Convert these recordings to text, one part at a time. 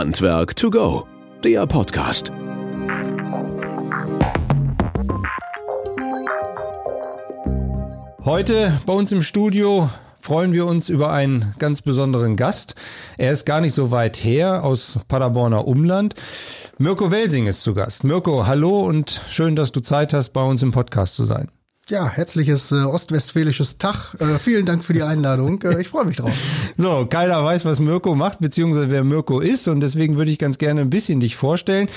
Handwerk to go, der Podcast. Heute bei uns im Studio freuen wir uns über einen ganz besonderen Gast. Er ist gar nicht so weit her aus Paderborner Umland. Mirko Welsing ist zu Gast. Mirko, hallo und schön, dass du Zeit hast, bei uns im Podcast zu sein. Ja, herzliches äh, ostwestfälisches Tag. Äh, vielen Dank für die Einladung. Äh, ich freue mich drauf. So, keiner weiß, was Mirko macht, beziehungsweise wer Mirko ist. Und deswegen würde ich ganz gerne ein bisschen dich vorstellen.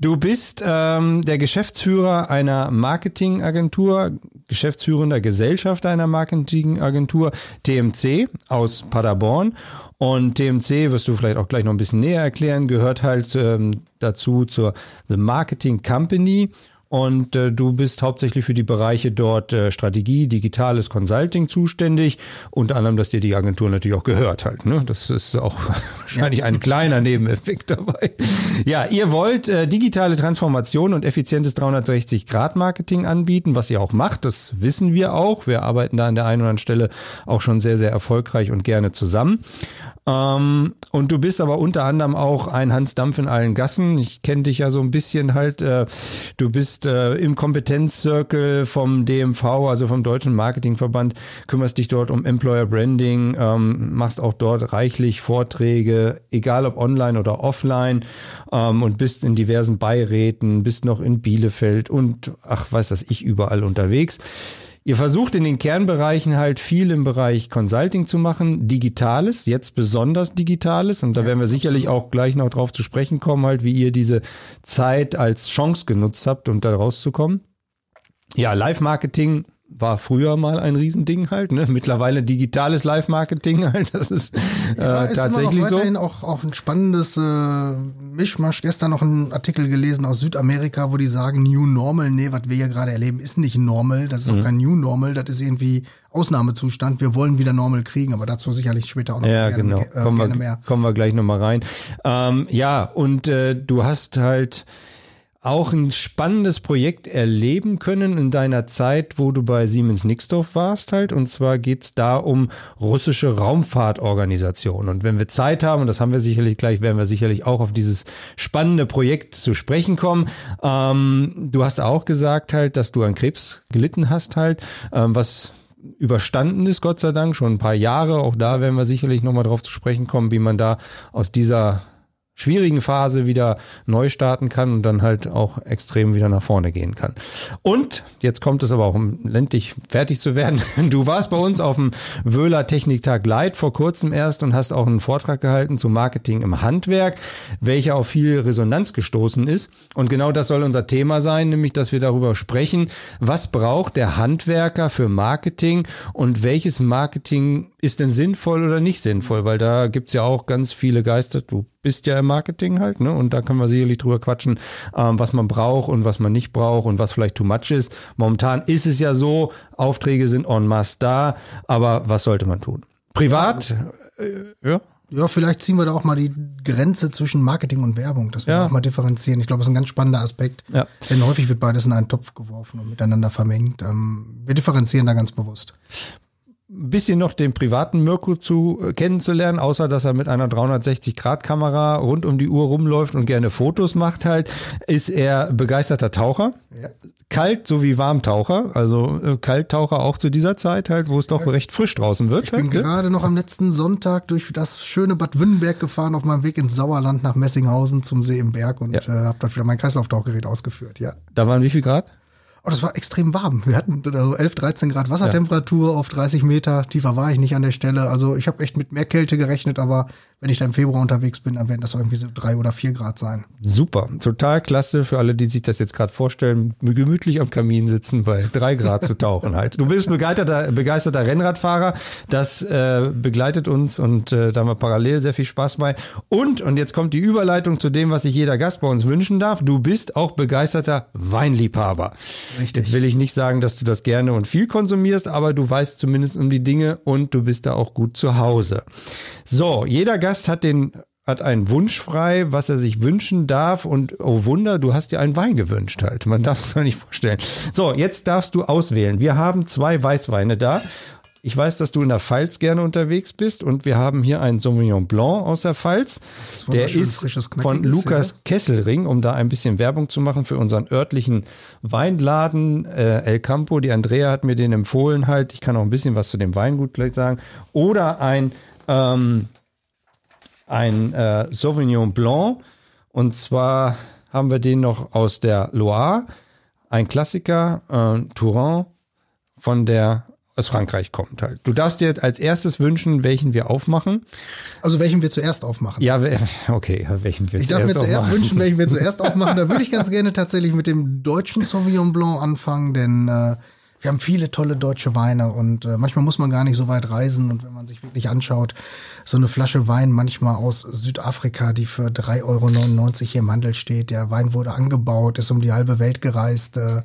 Du bist ähm, der Geschäftsführer einer Marketingagentur, geschäftsführender Gesellschaft einer Marketingagentur, TMC aus Paderborn. Und TMC, wirst du vielleicht auch gleich noch ein bisschen näher erklären, gehört halt ähm, dazu zur The Marketing Company. Und äh, du bist hauptsächlich für die Bereiche dort äh, Strategie, digitales Consulting zuständig. Unter anderem, dass dir die Agentur natürlich auch gehört halt. Ne? Das ist auch wahrscheinlich ja. ein kleiner Nebeneffekt dabei. Ja, ihr wollt äh, digitale Transformation und effizientes 360-Grad-Marketing anbieten, was ihr auch macht. Das wissen wir auch. Wir arbeiten da an der einen oder anderen Stelle auch schon sehr, sehr erfolgreich und gerne zusammen. Ähm, und du bist aber unter anderem auch ein Hans Dampf in allen Gassen. Ich kenne dich ja so ein bisschen halt. Äh, du bist äh, im Kompetenzzirkel vom DMV, also vom Deutschen Marketingverband, kümmerst dich dort um Employer Branding, ähm, machst auch dort reichlich Vorträge, egal ob online oder offline, ähm, und bist in diversen Beiräten, bist noch in Bielefeld und ach, weiß das ich überall unterwegs. Ihr versucht in den Kernbereichen halt viel im Bereich Consulting zu machen, Digitales, jetzt besonders Digitales. Und da ja, werden wir sicherlich absolut. auch gleich noch drauf zu sprechen kommen, halt, wie ihr diese Zeit als Chance genutzt habt, um da rauszukommen. Ja, Live-Marketing war früher mal ein Riesending halt, ne? Mittlerweile digitales Live-Marketing halt, das ist, äh, ja, ist tatsächlich immer noch weiterhin so. Auch, auch ein spannendes äh, Mischmasch. Gestern noch einen Artikel gelesen aus Südamerika, wo die sagen, New Normal, nee, was wir hier gerade erleben, ist nicht normal, das ist mhm. auch kein New Normal, das ist irgendwie Ausnahmezustand. Wir wollen wieder Normal kriegen, aber dazu sicherlich später auch noch ja, gerne, genau. äh, kommen gerne wir, mehr. Kommen wir gleich nochmal rein. Ähm, ja, und äh, du hast halt auch ein spannendes Projekt erleben können in deiner Zeit, wo du bei Siemens Nixdorf warst halt. Und zwar geht's da um russische Raumfahrtorganisationen. Und wenn wir Zeit haben, und das haben wir sicherlich gleich, werden wir sicherlich auch auf dieses spannende Projekt zu sprechen kommen. Ähm, du hast auch gesagt halt, dass du an Krebs gelitten hast halt, ähm, was überstanden ist, Gott sei Dank, schon ein paar Jahre. Auch da werden wir sicherlich nochmal drauf zu sprechen kommen, wie man da aus dieser schwierigen Phase wieder neu starten kann und dann halt auch extrem wieder nach vorne gehen kann. Und jetzt kommt es aber auch, um ländlich fertig zu werden. Du warst bei uns auf dem Wöhler Techniktag Light vor kurzem erst und hast auch einen Vortrag gehalten zu Marketing im Handwerk, welcher auf viel Resonanz gestoßen ist. Und genau das soll unser Thema sein, nämlich dass wir darüber sprechen, was braucht der Handwerker für Marketing und welches Marketing ist denn sinnvoll oder nicht sinnvoll, weil da gibt's ja auch ganz viele Geister. Du bist ja im Marketing halt, ne? Und da können wir sicherlich drüber quatschen, ähm, was man braucht und was man nicht braucht und was vielleicht too much ist. Momentan ist es ja so, Aufträge sind en masse da, aber was sollte man tun? Privat, äh, ja. Ja, vielleicht ziehen wir da auch mal die Grenze zwischen Marketing und Werbung, dass wir ja. auch mal differenzieren. Ich glaube, das ist ein ganz spannender Aspekt. Ja. Denn häufig wird beides in einen Topf geworfen und miteinander vermengt. Ähm, wir differenzieren da ganz bewusst ein bisschen noch den privaten Mirko zu äh, kennenzulernen, außer dass er mit einer 360-Grad-Kamera rund um die Uhr rumläuft und gerne Fotos macht halt, ist er begeisterter Taucher. Ja. Kalt sowie Warmtaucher, also äh, Kalttaucher auch zu dieser Zeit halt, wo es doch recht frisch draußen wird. Ich bin halt, gerade noch am letzten Sonntag durch das schöne Bad Wünnenberg gefahren auf meinem Weg ins Sauerland nach Messinghausen zum See im Berg und ja. äh, habe dort wieder mein Kreislauftauchgerät ausgeführt, ja. Da waren wie viel Grad? Oh, das war extrem warm. Wir hatten also 11, 13 Grad Wassertemperatur ja. auf 30 Meter. Tiefer war ich nicht an der Stelle. Also ich habe echt mit mehr Kälte gerechnet, aber wenn ich da im Februar unterwegs bin, dann werden das irgendwie so drei oder vier Grad sein. Super, total klasse für alle, die sich das jetzt gerade vorstellen, gemütlich am Kamin sitzen, bei drei Grad zu tauchen halt. Du bist begeisterter, begeisterter Rennradfahrer, das äh, begleitet uns und äh, da haben wir parallel sehr viel Spaß bei. Und, und jetzt kommt die Überleitung zu dem, was sich jeder Gast bei uns wünschen darf, du bist auch begeisterter Weinliebhaber. Richtig. Jetzt will ich nicht sagen, dass du das gerne und viel konsumierst, aber du weißt zumindest um die Dinge und du bist da auch gut zu Hause. So, jeder Gast hat den hat einen Wunsch frei, was er sich wünschen darf und oh Wunder, du hast dir einen Wein gewünscht halt. Man darf es gar nicht vorstellen. So, jetzt darfst du auswählen. Wir haben zwei Weißweine da Ich weiß, dass du in der Pfalz gerne unterwegs bist und wir haben hier einen Sauvignon Blanc aus der Pfalz. Der ist von Lukas ja. Kesselring, um da ein bisschen Werbung zu machen für unseren örtlichen Weinladen äh, El Campo. Die Andrea hat mir den empfohlen halt. Ich kann auch ein bisschen was zu dem Weingut gleich sagen. Oder ein, ähm, ein äh, Sauvignon Blanc. Und zwar haben wir den noch aus der Loire. Ein Klassiker, äh, Touran von der aus Frankreich kommt halt. Du darfst dir als erstes wünschen, welchen wir aufmachen. Also welchen wir zuerst aufmachen. Ja, okay, welchen wir ich zuerst aufmachen. Ich darf mir zuerst wünschen, welchen wir zuerst aufmachen. Da würde ich ganz gerne tatsächlich mit dem deutschen Sauvignon Blanc anfangen, denn äh, wir haben viele tolle deutsche Weine und äh, manchmal muss man gar nicht so weit reisen. Und wenn man sich wirklich anschaut, so eine Flasche Wein manchmal aus Südafrika, die für 3,99 Euro hier im Handel steht, der Wein wurde angebaut, ist um die halbe Welt gereist. Äh,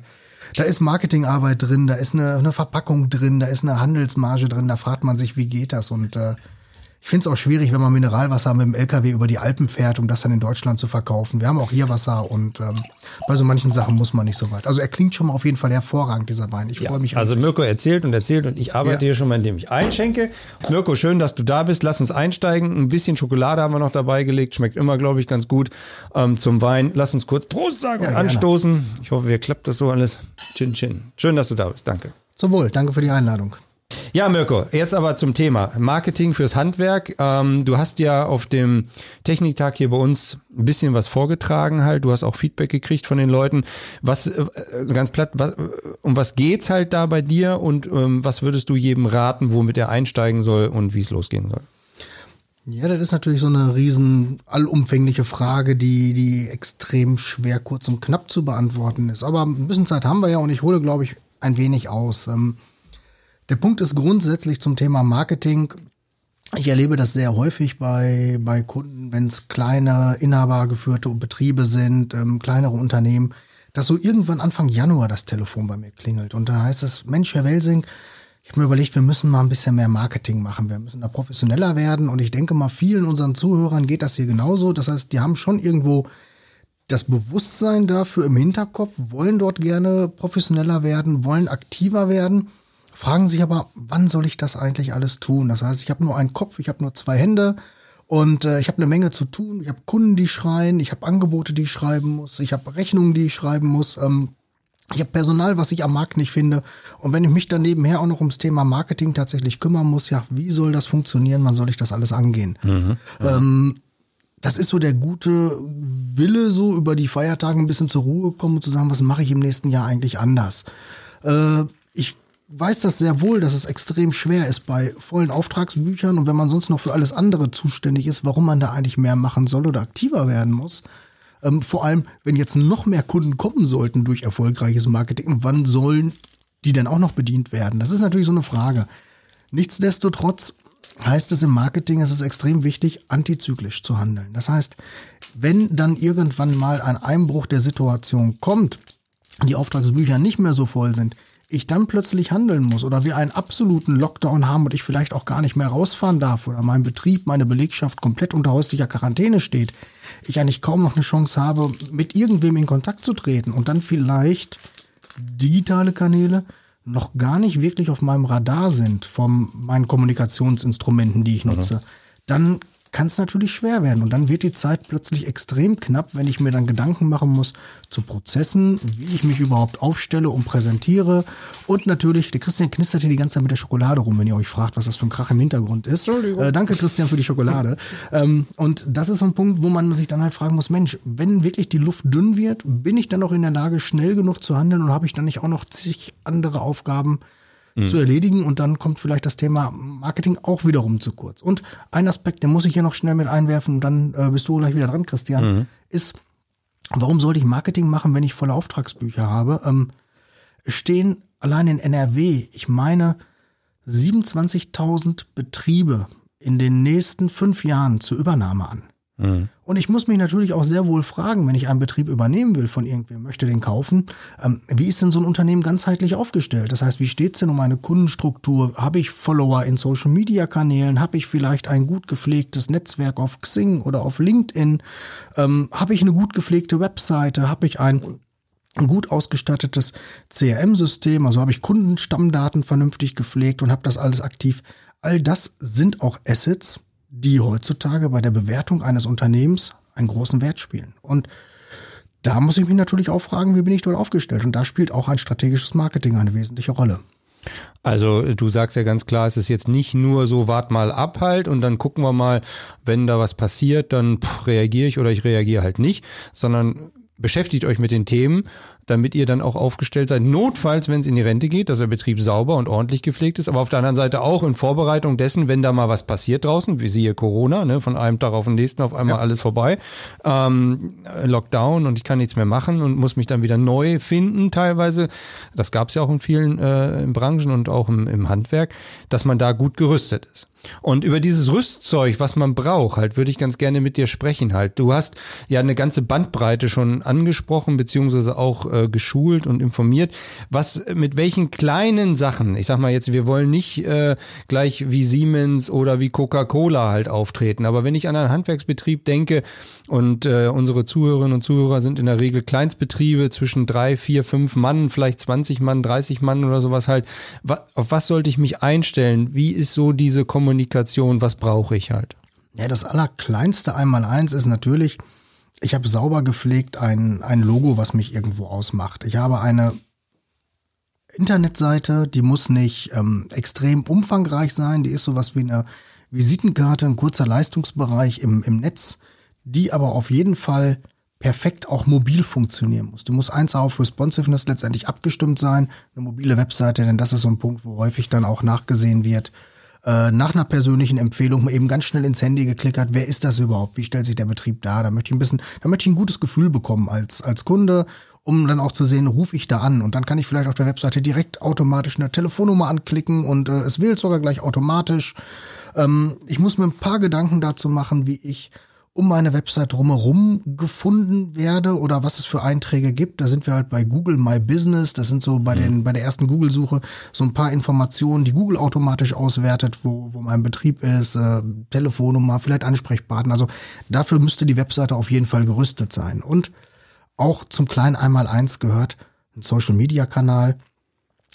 da ist Marketingarbeit drin, da ist eine, eine Verpackung drin, da ist eine Handelsmarge drin, da fragt man sich, wie geht das? Und äh, ich finde es auch schwierig, wenn man Mineralwasser mit dem LKW über die Alpen fährt, um das dann in Deutschland zu verkaufen. Wir haben auch hier Wasser und ähm, bei so manchen Sachen muss man nicht so weit. Also er klingt schon mal auf jeden Fall hervorragend, dieser Wein. Ich ja, freue mich. Also Mirko erzählt und erzählt und ich arbeite ja. hier schon mal, indem ich einschenke. Mirko, schön, dass du da bist. Lass uns einsteigen. Ein bisschen Schokolade haben wir noch dabei gelegt. Schmeckt immer, glaube ich, ganz gut ähm, zum Wein. Lass uns kurz Prost sagen ja, und anstoßen. Ich hoffe, wir klappt das so alles. Chin, chin. Schön, dass du da bist. Danke. Zum Wohl. Danke für die Einladung. Ja, Mirko, jetzt aber zum Thema Marketing fürs Handwerk. Ähm, du hast ja auf dem Techniktag hier bei uns ein bisschen was vorgetragen halt. Du hast auch Feedback gekriegt von den Leuten. Was, äh, ganz platt, was, um was geht's halt da bei dir und ähm, was würdest du jedem raten, womit er einsteigen soll und wie es losgehen soll? Ja, das ist natürlich so eine riesen allumfängliche Frage, die, die extrem schwer kurz und knapp zu beantworten ist. Aber ein bisschen Zeit haben wir ja und ich hole, glaube ich, ein wenig aus. Ähm, der Punkt ist grundsätzlich zum Thema Marketing. Ich erlebe das sehr häufig bei, bei Kunden, wenn es kleine, inhabergeführte Betriebe sind, ähm, kleinere Unternehmen, dass so irgendwann Anfang Januar das Telefon bei mir klingelt. Und dann heißt es, Mensch, Herr Welsing, ich habe mir überlegt, wir müssen mal ein bisschen mehr Marketing machen. Wir müssen da professioneller werden. Und ich denke mal, vielen unseren Zuhörern geht das hier genauso. Das heißt, die haben schon irgendwo das Bewusstsein dafür im Hinterkopf, wollen dort gerne professioneller werden, wollen aktiver werden fragen sich aber, wann soll ich das eigentlich alles tun? Das heißt, ich habe nur einen Kopf, ich habe nur zwei Hände und äh, ich habe eine Menge zu tun. Ich habe Kunden, die schreien, ich habe Angebote, die ich schreiben muss, ich habe Rechnungen, die ich schreiben muss. Ähm, ich habe Personal, was ich am Markt nicht finde. Und wenn ich mich dann nebenher auch noch ums Thema Marketing tatsächlich kümmern muss, ja, wie soll das funktionieren? Wann soll ich das alles angehen? Mhm, ähm, das ist so der gute Wille, so über die Feiertage ein bisschen zur Ruhe kommen und zu sagen, was mache ich im nächsten Jahr eigentlich anders? Äh, ich weiß das sehr wohl, dass es extrem schwer ist bei vollen Auftragsbüchern und wenn man sonst noch für alles andere zuständig ist, warum man da eigentlich mehr machen soll oder aktiver werden muss. Ähm, vor allem, wenn jetzt noch mehr Kunden kommen sollten durch erfolgreiches Marketing, wann sollen die denn auch noch bedient werden? Das ist natürlich so eine Frage. Nichtsdestotrotz heißt es im Marketing, es ist extrem wichtig, antizyklisch zu handeln. Das heißt, wenn dann irgendwann mal ein Einbruch der Situation kommt, die Auftragsbücher nicht mehr so voll sind, ich dann plötzlich handeln muss oder wir einen absoluten Lockdown haben und ich vielleicht auch gar nicht mehr rausfahren darf oder mein Betrieb, meine Belegschaft komplett unter häuslicher Quarantäne steht, ich eigentlich kaum noch eine Chance habe, mit irgendwem in Kontakt zu treten und dann vielleicht digitale Kanäle noch gar nicht wirklich auf meinem Radar sind von meinen Kommunikationsinstrumenten, die ich nutze, mhm. dann kann es natürlich schwer werden. Und dann wird die Zeit plötzlich extrem knapp, wenn ich mir dann Gedanken machen muss zu Prozessen, wie ich mich überhaupt aufstelle und präsentiere. Und natürlich, der Christian knistert hier die ganze Zeit mit der Schokolade rum, wenn ihr euch fragt, was das für ein Krach im Hintergrund ist. Äh, danke, Christian, für die Schokolade. ähm, und das ist so ein Punkt, wo man sich dann halt fragen muss, Mensch, wenn wirklich die Luft dünn wird, bin ich dann noch in der Lage, schnell genug zu handeln und habe ich dann nicht auch noch zig andere Aufgaben, mhm. zu erledigen und dann kommt vielleicht das Thema Marketing auch wiederum zu kurz. Und ein Aspekt, den muss ich hier noch schnell mit einwerfen und dann äh, bist du gleich wieder dran, Christian, mhm. ist, warum sollte ich Marketing machen, wenn ich volle Auftragsbücher habe? Ähm, stehen allein in NRW, ich meine, 27.000 Betriebe in den nächsten fünf Jahren zur Übernahme an. Mhm. Und ich muss mich natürlich auch sehr wohl fragen, wenn ich einen Betrieb übernehmen will von irgendwem, möchte den kaufen, ähm, wie ist denn so ein Unternehmen ganzheitlich aufgestellt? Das heißt, wie steht es denn um meine Kundenstruktur? Habe ich Follower in Social-Media-Kanälen? Habe ich vielleicht ein gut gepflegtes Netzwerk auf Xing oder auf LinkedIn? Ähm, Habe ich eine gut gepflegte Webseite? Habe ich ein ein gut ausgestattetes CRM-System, also habe ich Kundenstammdaten vernünftig gepflegt und habe das alles aktiv. All das sind auch Assets, die heutzutage bei der Bewertung eines Unternehmens einen großen Wert spielen. Und da muss ich mich natürlich auch fragen, wie bin ich dort aufgestellt? Und da spielt auch ein strategisches Marketing eine wesentliche Rolle. Also du sagst ja ganz klar, es ist jetzt nicht nur so, wart mal ab halt und dann gucken wir mal, wenn da was passiert, dann reagiere ich oder ich reagiere halt nicht, sondern beschäftigt euch mit den Themen, damit ihr dann auch aufgestellt seid. Notfalls, wenn es in die Rente geht, dass der Betrieb sauber und ordentlich gepflegt ist, aber auf der anderen Seite auch in Vorbereitung dessen, wenn da mal was passiert draußen, wie siehe Corona, ne, von einem Tag auf den nächsten auf einmal ja. alles vorbei, ähm, Lockdown und ich kann nichts mehr machen und muss mich dann wieder neu finden teilweise. Das gab es ja auch in vielen äh, Branchen und auch im, im Handwerk, dass man da gut gerüstet ist. Und über dieses Rüstzeug, was man braucht, halt, würde ich ganz gerne mit dir sprechen halt. Du hast ja eine ganze Bandbreite schon angesprochen, beziehungsweise auch äh, geschult und informiert. Was, mit welchen kleinen Sachen, ich sag mal jetzt, wir wollen nicht äh, gleich wie Siemens oder wie Coca-Cola halt auftreten, aber wenn ich an einen Handwerksbetrieb denke und äh, unsere Zuhörerinnen und Zuhörer sind in der Regel Kleinstbetriebe zwischen drei, vier, fünf Mann, vielleicht 20 Mann, 30 Mann oder sowas halt, auf was sollte ich mich einstellen? Wie ist so diese Kommunikation? Was brauche ich halt? Ja, das allerkleinste Einmaleins ist natürlich, ich habe sauber gepflegt ein, ein Logo, was mich irgendwo ausmacht. Ich habe eine Internetseite, die muss nicht ähm, extrem umfangreich sein, die ist sowas wie eine Visitenkarte, ein kurzer Leistungsbereich im, im Netz, die aber auf jeden Fall perfekt auch mobil funktionieren muss. Die muss eins auf Responsiveness letztendlich abgestimmt sein, eine mobile Webseite, denn das ist so ein Punkt, wo häufig dann auch nachgesehen wird, äh, nach einer persönlichen Empfehlung eben ganz schnell ins Handy geklickert, wer ist das überhaupt? Wie stellt sich der Betrieb dar? Da möchte ich ein bisschen, da möchte ich ein gutes Gefühl bekommen als, als Kunde, um dann auch zu sehen, rufe ich da an und dann kann ich vielleicht auf der Webseite direkt automatisch eine Telefonnummer anklicken und äh, es wählt sogar gleich automatisch. Ähm, ich muss mir ein paar Gedanken dazu machen, wie ich um meine Website drumherum gefunden werde oder was es für Einträge gibt. Da sind wir halt bei Google My Business. Das sind so bei den mhm. bei der ersten Google-Suche so ein paar Informationen, die Google automatisch auswertet, wo, wo mein Betrieb ist, äh, Telefonnummer, vielleicht Ansprechpartner. Also dafür müsste die Webseite auf jeden Fall gerüstet sein. Und auch zum kleinen Einmaleins gehört ein Social-Media-Kanal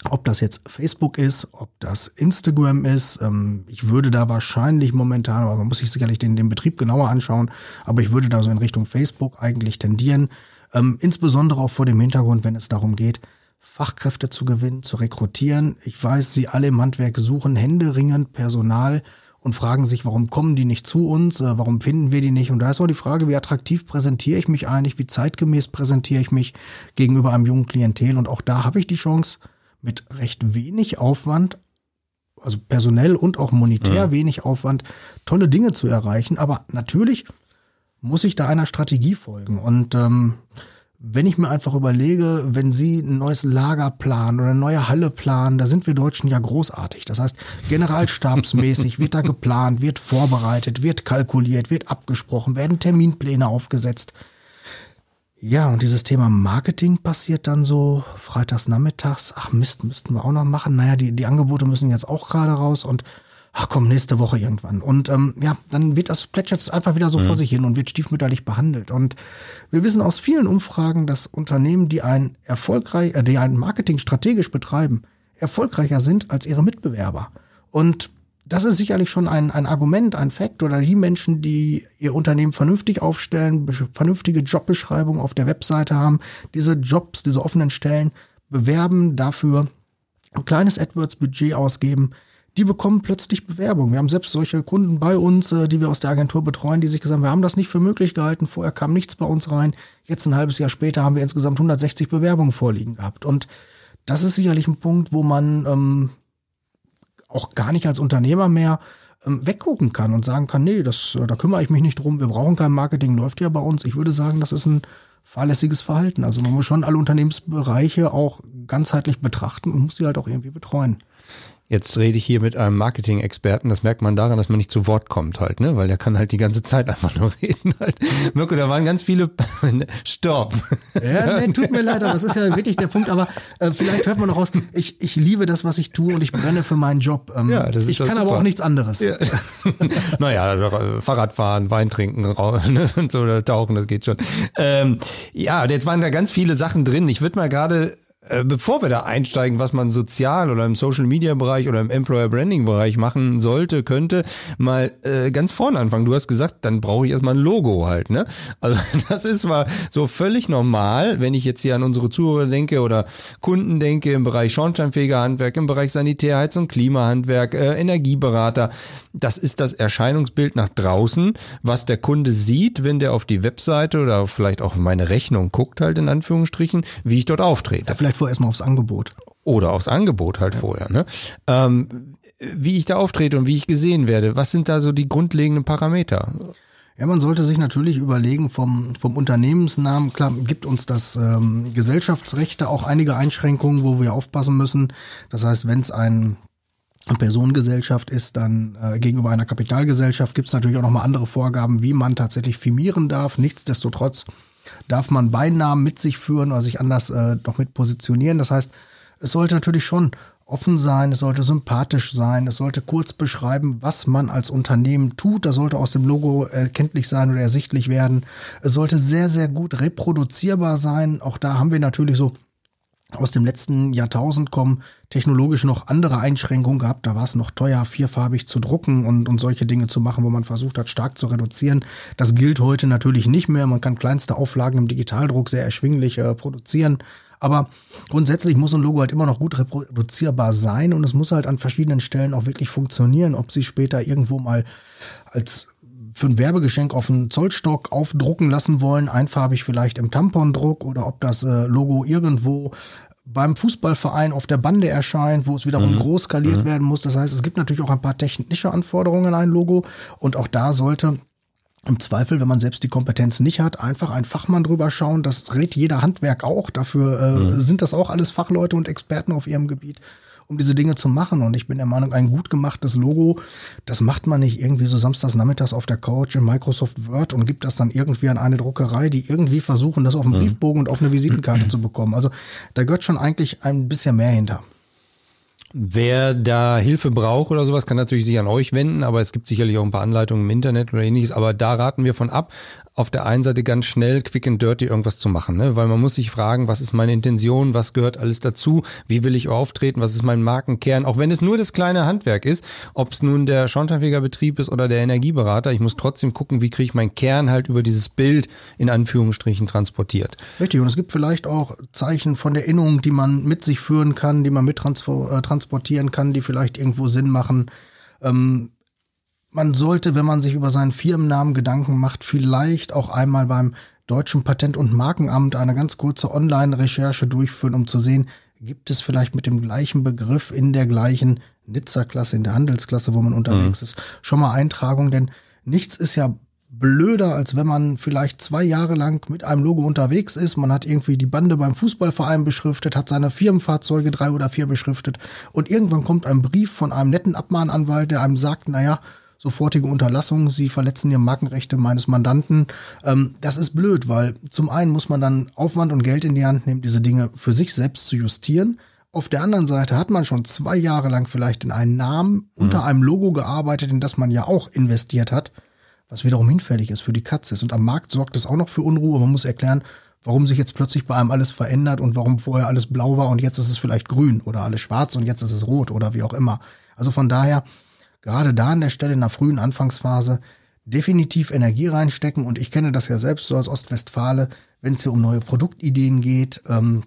ob das jetzt Facebook ist, ob das Instagram ist, ähm, ich würde da wahrscheinlich momentan, aber man muss sich sicherlich den, den Betrieb genauer anschauen, aber ich würde da so in Richtung Facebook eigentlich tendieren. Ähm, insbesondere auch vor dem Hintergrund, wenn es darum geht, Fachkräfte zu gewinnen, zu rekrutieren. Ich weiß, Sie alle im Handwerk suchen händeringend Personal und fragen sich, warum kommen die nicht zu uns, äh, warum finden wir die nicht? Und da ist auch die Frage, wie attraktiv präsentiere ich mich eigentlich, wie zeitgemäß präsentiere ich mich gegenüber einem jungen Klientel. Und auch da habe ich die Chance, mit recht wenig Aufwand, also personell und auch monetär mhm. wenig Aufwand, tolle Dinge zu erreichen. Aber natürlich muss ich da einer Strategie folgen. Und ähm, wenn ich mir einfach überlege, wenn Sie ein neues Lager planen oder eine neue Halle planen, da sind wir Deutschen ja großartig. Das heißt, generalstabsmäßig wird da geplant, wird vorbereitet, wird kalkuliert, wird abgesprochen, werden Terminpläne aufgesetzt. Ja, und dieses Thema Marketing passiert dann so freitags nachmittags. Ach Mist, müssten wir auch noch machen. Naja, die, die Angebote müssen jetzt auch gerade raus und ach komm, nächste Woche irgendwann. Und ähm, ja, dann wird das plätschert einfach wieder so mhm. vor sich hin und wird stiefmütterlich behandelt. Und wir wissen aus vielen Umfragen, dass Unternehmen, die ein erfolgreich, äh, die ein Marketing strategisch betreiben, erfolgreicher sind als ihre Mitbewerber. Und das ist sicherlich schon ein, ein Argument, ein Fakt oder die Menschen, die ihr Unternehmen vernünftig aufstellen, vernünftige Jobbeschreibung auf der Webseite haben, diese Jobs, diese offenen Stellen bewerben, dafür ein kleines AdWords-Budget ausgeben, die bekommen plötzlich Bewerbung. Wir haben selbst solche Kunden bei uns, äh, die wir aus der Agentur betreuen, die sich gesagt haben, wir haben das nicht für möglich gehalten, vorher kam nichts bei uns rein, jetzt ein halbes Jahr später haben wir insgesamt 160 Bewerbungen vorliegen gehabt. Und das ist sicherlich ein Punkt, wo man ähm, auch gar nicht als Unternehmer mehr ähm, weggucken kann und sagen kann, nee, das, äh, da kümmere ich mich nicht drum, wir brauchen kein Marketing, läuft ja bei uns. Ich würde sagen, das ist ein fahrlässiges Verhalten. Also man muss schon alle Unternehmensbereiche auch ganzheitlich betrachten und muss sie halt auch irgendwie betreuen. Jetzt rede ich hier mit einem Marketing-Experten. Das merkt man daran, dass man nicht zu Wort kommt halt, ne? Weil der kann halt die ganze Zeit einfach nur reden halt. Mirko, da waren ganz viele. Stopp. Ja, nee, tut mir leid, aber das ist ja wirklich der Punkt. Aber äh, vielleicht hört man noch raus. Ich, ich liebe das, was ich tue und ich brenne für meinen Job. Ähm, Ja, das ist ich kann aber super. auch nichts anderes. Ja. naja, äh, Fahrradfahren, Wein trinken, ne, und so oder tauchen, das geht schon. Ähm, ja, jetzt waren da ganz viele Sachen drin. Ich würde mal gerade, bevor wir da einsteigen, was man sozial oder im Social Media Bereich oder im Employer Branding Bereich machen sollte, könnte, mal äh, ganz vorne anfangen. Du hast gesagt, dann brauche ich erstmal ein Logo halt, ne? Also das ist zwar so völlig normal, wenn ich jetzt hier an unsere Zuhörer denke oder Kunden denke im Bereich Schornsteinfeger Handwerk, im Bereich Sanitär, Heiz- und Klimahandwerk, äh, Energieberater. Das ist das Erscheinungsbild nach draußen, was der Kunde sieht, wenn der auf die Webseite oder vielleicht auch meine Rechnung guckt, halt in Anführungsstrichen, wie ich dort auftrete Ja, vorher erstmal aufs Angebot. oder aufs Angebot halt vorher. Ne? Ähm, wie ich da auftrete und wie ich gesehen werde, was sind da so die grundlegenden Parameter? Ja, man sollte sich natürlich überlegen, vom, vom Unternehmensnamen, klar, gibt uns das ähm, Gesellschaftsrechte auch einige Einschränkungen, wo wir aufpassen müssen. Das heißt, wenn es ein eine Personengesellschaft ist, dann äh, gegenüber einer Kapitalgesellschaft gibt es natürlich auch nochmal andere Vorgaben, wie man tatsächlich firmieren darf. Nichtsdestotrotz darf man Beinamen mit sich führen oder sich anders äh, noch mit positionieren. Das heißt, es sollte natürlich schon offen sein, es sollte sympathisch sein, es sollte kurz beschreiben, was man als Unternehmen tut. Das sollte aus dem Logo erkenntlich sein oder ersichtlich werden. Es sollte sehr, sehr gut reproduzierbar sein. Auch da haben wir natürlich so aus dem letzten Jahrtausend kommen technologisch noch andere Einschränkungen gehabt. Da war es noch teuer, vierfarbig zu drucken und, und solche Dinge zu machen, wo man versucht hat, stark zu reduzieren. Das gilt heute natürlich nicht mehr. Man kann kleinste Auflagen im Digitaldruck sehr erschwinglich äh, produzieren. Aber grundsätzlich muss ein Logo halt immer noch gut reproduzierbar sein und es muss halt an verschiedenen Stellen auch wirklich funktionieren. Ob sie später irgendwo mal als für ein Werbegeschenk auf einen Zollstock aufdrucken lassen wollen, einfarbig vielleicht im Tampondruck oder ob das äh, Logo irgendwo beim Fußballverein auf der Bande erscheint, wo es wiederum groß skaliert werden muss. Das heißt, es gibt natürlich auch ein paar technische Anforderungen an ein Logo und auch da sollte im Zweifel, wenn man selbst die Kompetenz nicht hat, einfach ein Fachmann drüber schauen. Das rät jeder Handwerk auch. Dafür äh, sind das auch alles Fachleute und Experten auf ihrem Gebiet, um diese Dinge zu machen. Und ich bin der Meinung, ein gut gemachtes Logo, das macht man nicht irgendwie so samstags nachmittags auf der Couch in Microsoft Word und gibt das dann irgendwie an eine Druckerei, die irgendwie versuchen, das auf einen Briefbogen und auf eine Visitenkarte zu bekommen. Also da gehört schon eigentlich ein bisschen mehr hinter. Wer da Hilfe braucht oder sowas, kann natürlich sich an euch wenden, aber es gibt sicherlich auch ein paar Anleitungen im Internet oder ähnliches. Aber da raten wir von ab, auf der einen Seite ganz schnell, quick and dirty irgendwas zu machen, ne? weil man muss sich fragen, was ist meine Intention, was gehört alles dazu, wie will ich auftreten, was ist mein Markenkern, auch wenn es nur das kleine Handwerk ist, ob es nun der Schornsteinfegerbetrieb ist oder der Energieberater, ich muss trotzdem gucken, wie kriege ich meinen Kern halt über dieses Bild in Anführungsstrichen transportiert. Richtig, und es gibt vielleicht auch Zeichen von Erinnerung, die man mit sich führen kann, die man mit transfer- transportieren kann, die vielleicht irgendwo Sinn machen. Ähm, man sollte, wenn man sich über seinen Firmennamen Gedanken macht, vielleicht auch einmal beim Deutschen Patent- und Markenamt eine ganz kurze Online-Recherche durchführen, um zu sehen, gibt es vielleicht mit dem gleichen Begriff in der gleichen Nizza-Klasse, in der Handelsklasse, wo man unterwegs ist, schon mal Eintragung, denn nichts ist ja blöder, als wenn man vielleicht zwei Jahre lang mit einem Logo unterwegs ist. Man hat irgendwie die Bande beim Fußballverein beschriftet, hat seine Firmenfahrzeuge drei oder vier beschriftet und irgendwann kommt ein Brief von einem netten Abmahnanwalt, der einem sagt, naja, sofortige Unterlassung, Sie verletzen die Markenrechte meines Mandanten. Ähm, das ist blöd, weil zum einen muss man dann Aufwand und Geld in die Hand nehmen, diese Dinge für sich selbst zu justieren. Auf der anderen Seite hat man schon zwei Jahre lang vielleicht in einen Namen unter einem Logo gearbeitet, in das man ja auch investiert hat was wiederum hinfällig ist für die Katze ist. Und am Markt sorgt es auch noch für Unruhe. Man muss erklären, warum sich jetzt plötzlich bei einem alles verändert und warum vorher alles blau war und jetzt ist es vielleicht grün oder alles schwarz und jetzt ist es rot oder wie auch immer. Also von daher, gerade da an der Stelle in der frühen Anfangsphase, definitiv Energie reinstecken. Und ich kenne das ja selbst so als Ostwestfale, wenn es hier um neue Produktideen geht. Ähm,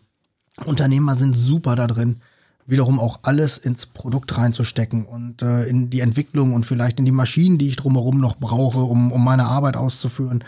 Unternehmer sind super da drin wiederum auch alles ins Produkt reinzustecken und äh, in die Entwicklung und vielleicht in die Maschinen, die ich drumherum noch brauche, um, um meine Arbeit auszuführen.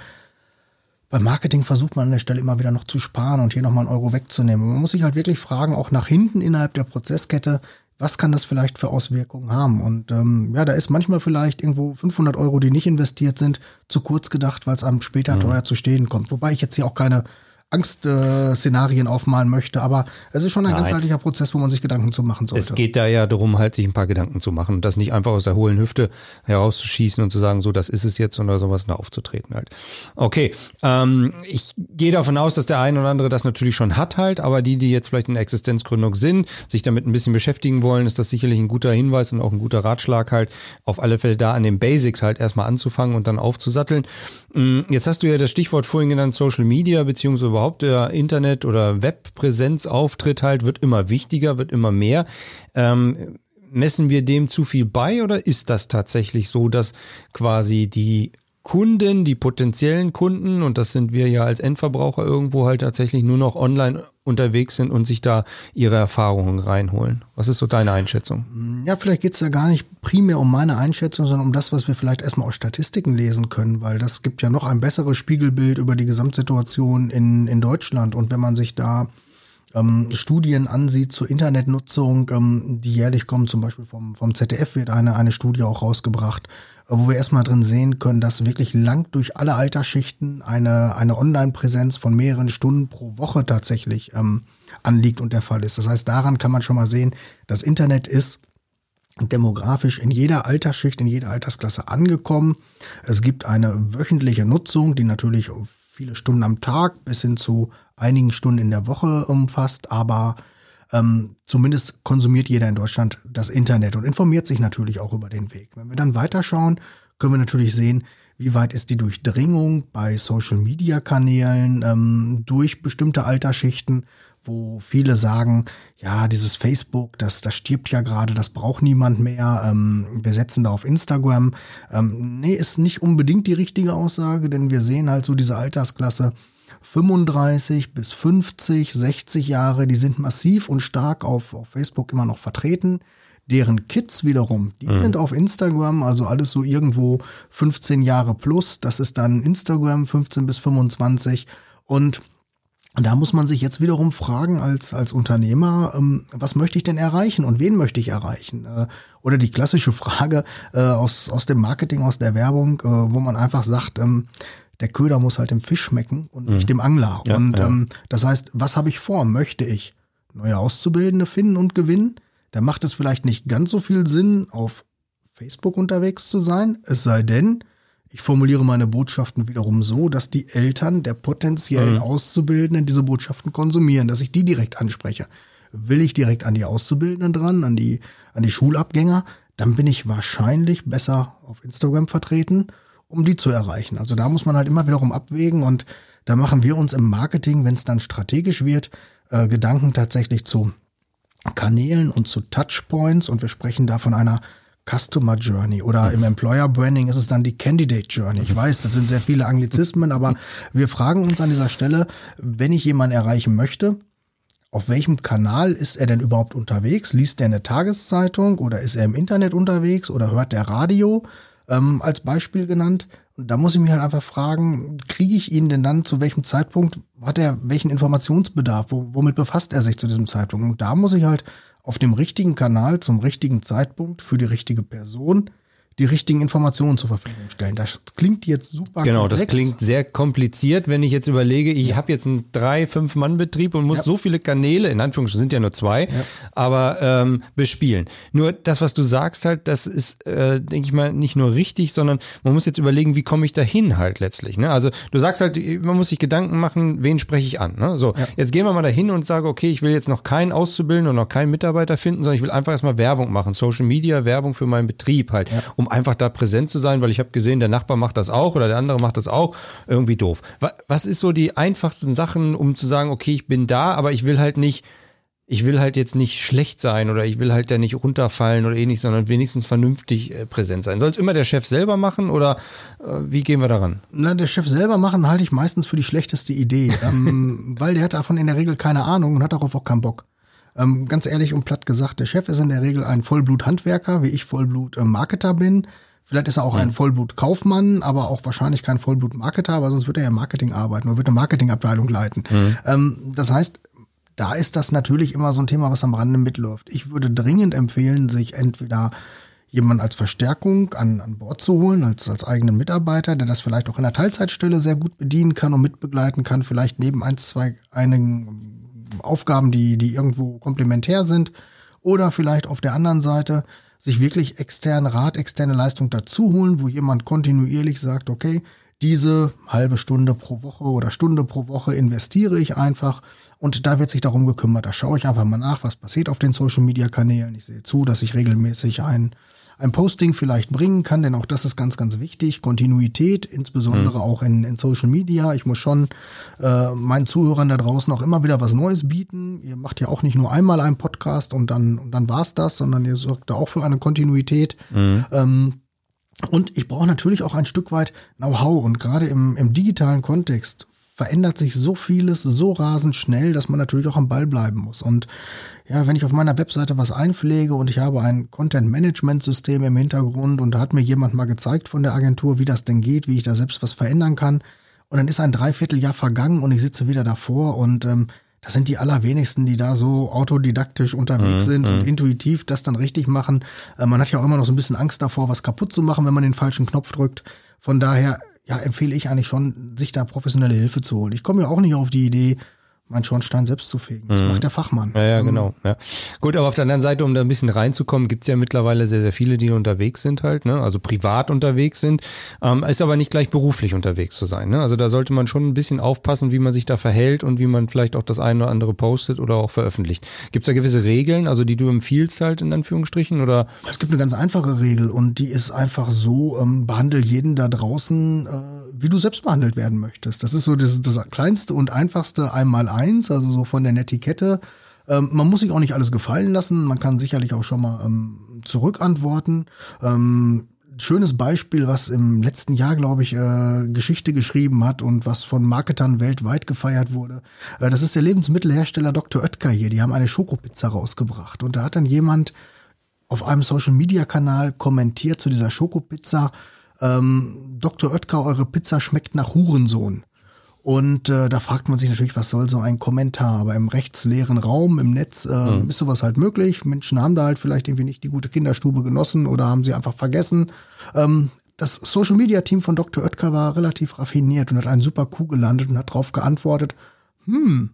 Beim Marketing versucht man an der Stelle immer wieder noch zu sparen und hier nochmal einen Euro wegzunehmen. Man muss sich halt wirklich fragen, auch nach hinten innerhalb der Prozesskette, was kann das vielleicht für Auswirkungen haben? Und ähm, ja, da ist manchmal vielleicht irgendwo 500 Euro, die nicht investiert sind, zu kurz gedacht, weil es einem später teuer zu stehen kommt. Wobei ich jetzt hier auch keine Angstszenarien aufmalen möchte, aber es ist schon ein Nein. ganzheitlicher Prozess, wo man sich Gedanken zu machen sollte. Es geht da ja darum, halt sich ein paar Gedanken zu machen und das nicht einfach aus der hohlen Hüfte herauszuschießen und zu sagen, so, das ist es jetzt oder sowas da aufzutreten halt. Okay, ähm, ich gehe davon aus, dass der ein oder andere das natürlich schon hat halt, aber die, die jetzt vielleicht in der Existenzgründung sind, sich damit ein bisschen beschäftigen wollen, ist das sicherlich ein guter Hinweis und auch ein guter Ratschlag halt, auf alle Fälle da an den Basics halt erstmal anzufangen und dann aufzusatteln. Mm, Jetzt hast du ja das Stichwort vorhin genannt, Social Media, beziehungsweise überhaupt der Internet- oder Webpräsenzauftritt halt wird immer wichtiger, wird immer mehr. Ähm, messen wir dem zu viel bei oder ist das tatsächlich so, dass quasi die Kunden, die potenziellen Kunden, und das sind wir ja als Endverbraucher irgendwo halt tatsächlich nur noch online unterwegs sind und sich da ihre Erfahrungen reinholen. Was ist so deine Einschätzung? Ja, vielleicht geht's ja gar nicht primär um meine Einschätzung, sondern um das, was wir vielleicht erstmal aus Statistiken lesen können, weil das gibt ja noch ein besseres Spiegelbild über die Gesamtsituation in, in Deutschland. Und wenn man sich da ähm, Studien ansieht zur Internetnutzung, ähm, die jährlich kommen, zum Beispiel vom, vom ZDF wird eine, eine Studie auch rausgebracht, äh, wo wir erstmal drin sehen können, dass wirklich lang durch alle Altersschichten eine, eine Online-Präsenz von mehreren Stunden pro Woche tatsächlich ähm, anliegt und der Fall ist. Das heißt, daran kann man schon mal sehen, das Internet ist demografisch in jeder Altersschicht, in jeder Altersklasse angekommen. Es gibt eine wöchentliche Nutzung, die natürlich viele Stunden am Tag bis hin zu einigen Stunden in der Woche umfasst, aber ähm, zumindest konsumiert jeder in Deutschland das Internet und informiert sich natürlich auch über den Weg. Wenn wir dann weiterschauen, können wir natürlich sehen, wie weit ist die Durchdringung bei Social-Media-Kanälen ähm, durch bestimmte Altersschichten, wo viele sagen, ja, dieses Facebook, das, das stirbt ja gerade, das braucht niemand mehr, ähm, wir setzen da auf Instagram. Ähm, nee, ist nicht unbedingt die richtige Aussage, denn wir sehen halt so diese Altersklasse 35 bis 50, 60 Jahre, die sind massiv und stark auf, auf Facebook immer noch vertreten. Deren Kids wiederum, die sind auf Instagram, also alles so irgendwo 15 Jahre plus. Das ist dann Instagram 15 bis 25. Und da muss man sich jetzt wiederum fragen als, als Unternehmer, ähm, was möchte ich denn erreichen und wen möchte ich erreichen? Äh, oder die klassische Frage äh, aus, aus dem Marketing, aus der Werbung, äh, wo man einfach sagt, ähm, der Köder muss halt dem Fisch schmecken und nicht dem Angler. Ja, und ja. Ähm, das heißt, was habe ich vor? Möchte ich neue Auszubildende finden und gewinnen? Da macht es vielleicht nicht ganz so viel Sinn, auf Facebook unterwegs zu sein, es sei denn, ich formuliere meine Botschaften wiederum so, dass die Eltern der potenziellen Auszubildenden diese Botschaften konsumieren, dass ich die direkt anspreche. Will ich direkt an die Auszubildenden dran, an die, an die Schulabgänger, dann bin ich wahrscheinlich besser auf Instagram vertreten, um die zu erreichen. Also da muss man halt immer wiederum abwägen und da machen wir uns im Marketing, wenn es dann strategisch wird, äh, Gedanken tatsächlich zu Kanälen und zu Touchpoints und wir sprechen da von einer Customer Journey oder im Employer Branding ist es dann die Candidate Journey. Ich weiß, das sind sehr viele Anglizismen, aber wir fragen uns an dieser Stelle, wenn ich jemanden erreichen möchte, auf welchem Kanal ist er denn überhaupt unterwegs? Liest er eine Tageszeitung oder ist er im Internet unterwegs oder hört er Radio? Ähm, als Beispiel genannt. Und da muss ich mich halt einfach fragen, kriege ich ihn denn dann zu welchem Zeitpunkt, hat er welchen Informationsbedarf, wo, womit befasst er sich zu diesem Zeitpunkt? Und da muss ich halt auf dem richtigen Kanal zum richtigen Zeitpunkt für die richtige Person die richtigen Informationen zur Verfügung stellen. Das klingt jetzt super Genau, das komplex. klingt sehr kompliziert, wenn ich jetzt überlege, ich habe jetzt einen drei, fünf Mann Betrieb und muss Ja. so viele Kanäle, in Anführungsstrichen sind ja nur zwei, aber ähm, bespielen. Nur das, was du sagst halt, das ist, äh, denke ich mal, nicht nur richtig, sondern man muss jetzt überlegen, wie komme ich dahin halt letztlich. Ne? Also du sagst halt, man muss sich Gedanken machen, wen spreche ich an. Ne? So, jetzt gehen wir mal dahin und sage, okay, ich will jetzt noch keinen Auszubildenden und noch keinen Mitarbeiter finden, sondern ich will einfach erstmal Werbung machen, Social Media, Werbung für meinen Betrieb halt, um einfach da präsent zu sein, weil ich habe gesehen, der Nachbar macht das auch oder der andere macht das auch. Irgendwie doof. Wa- Was ist so die einfachsten Sachen, um zu sagen, okay, ich bin da, aber ich will halt nicht, ich will halt jetzt nicht schlecht sein oder ich will halt da nicht runterfallen oder ähnlich, sondern wenigstens vernünftig äh, präsent sein. Soll es immer der Chef selber machen oder äh, wie gehen wir daran? Na, der Chef selber machen halte ich meistens für die schlechteste Idee, ähm, weil der hat davon in der Regel keine Ahnung und hat darauf auch keinen Bock. Ähm, ganz ehrlich und platt gesagt, der Chef ist in der Regel ein Vollblut-Handwerker, wie ich Vollblut-Marketer bin. Vielleicht ist er auch ein Vollblut-Kaufmann, aber auch wahrscheinlich kein Vollblut-Marketer, weil sonst wird er ja Marketing arbeiten oder wird eine Marketingabteilung leiten. Ähm, das heißt, da ist das natürlich immer so ein Thema, was am Rande mitläuft. Ich würde dringend empfehlen, sich entweder jemanden als Verstärkung an, an Bord zu holen, als, als eigenen Mitarbeiter, der das vielleicht auch in der Teilzeitstelle sehr gut bedienen kann und mitbegleiten kann, vielleicht neben eins, zwei einigen Aufgaben, die, die irgendwo komplementär sind. Oder vielleicht auf der anderen Seite sich wirklich externe Rat, externe Leistung dazu holen, wo jemand kontinuierlich sagt, okay, diese halbe Stunde pro Woche oder Stunde pro Woche investiere ich einfach und da wird sich darum gekümmert. Da schaue ich einfach mal nach, was passiert auf den Social Media Kanälen. Ich sehe zu, dass ich regelmäßig ein ein Posting vielleicht bringen kann, denn auch das ist ganz, ganz wichtig. Kontinuität, insbesondere mhm. auch in, in Social Media. Ich muss schon äh, meinen Zuhörern da draußen auch immer wieder was Neues bieten. Ihr macht ja auch nicht nur einmal einen Podcast und dann, und dann war's das, sondern ihr sorgt da auch für eine Kontinuität. Mhm. Ähm, und ich brauche natürlich auch ein Stück weit Know-how und gerade im, im digitalen Kontext verändert sich so vieles so rasend schnell, dass man natürlich auch am Ball bleiben muss. Und ja, wenn ich auf meiner Webseite was einpflege und ich habe ein Content-Management-System im Hintergrund und da hat mir jemand mal gezeigt von der Agentur, wie das denn geht, wie ich da selbst was verändern kann. Und dann ist ein Dreivierteljahr vergangen und ich sitze wieder davor und ähm, das sind die allerwenigsten, die da so autodidaktisch unterwegs mhm, sind und mhm. intuitiv das dann richtig machen. Äh, man hat ja auch immer noch so ein bisschen Angst davor, was kaputt zu machen, wenn man den falschen Knopf drückt. Von daher ja, empfehle ich eigentlich schon, sich da professionelle Hilfe zu holen. Ich komme ja auch nicht auf die Idee, meinen Schornstein selbst zu fegen. Das mhm. macht der Fachmann. Ja, ja ähm, genau. Ja. Gut, aber auf der anderen Seite, um da ein bisschen reinzukommen, gibt's ja mittlerweile sehr, sehr viele, die unterwegs sind halt, ne? also privat unterwegs sind, ähm, ist aber nicht gleich beruflich unterwegs zu sein. Ne? Also da sollte man schon ein bisschen aufpassen, wie man sich da verhält und wie man vielleicht auch das eine oder andere postet oder auch veröffentlicht. Gibt's da gewisse Regeln, also die du empfiehlst halt in Anführungsstrichen? oder? Es gibt eine ganz einfache Regel und die ist einfach so, ähm, behandle jeden da draußen, äh, wie du selbst behandelt werden möchtest. Das ist so das, das kleinste und einfachste einmal eins, also so von der Netiquette. Ähm, man muss sich auch nicht alles gefallen lassen. Man kann sicherlich auch schon mal ähm, zurückantworten. Ähm, schönes Beispiel, was im letzten Jahr, glaube ich, äh, Geschichte geschrieben hat und was von Marketern weltweit gefeiert wurde. Äh, das ist der Lebensmittelhersteller Dr. Oetker hier. Die haben eine Schokopizza rausgebracht. Und da hat dann jemand auf einem Social-Media-Kanal kommentiert zu dieser Schokopizza, ähm, Dr. Oetker, eure Pizza schmeckt nach Hurensohn. Und äh, da fragt man sich natürlich, was soll so ein Kommentar? Aber im rechtsleeren Raum, im Netz, äh, mhm. ist sowas halt möglich. Menschen haben da halt vielleicht irgendwie nicht die gute Kinderstube genossen oder haben sie einfach vergessen. Ähm, das Social Media Team von Dr. Oetker war relativ raffiniert und hat einen super Coup gelandet und hat darauf geantwortet, hm,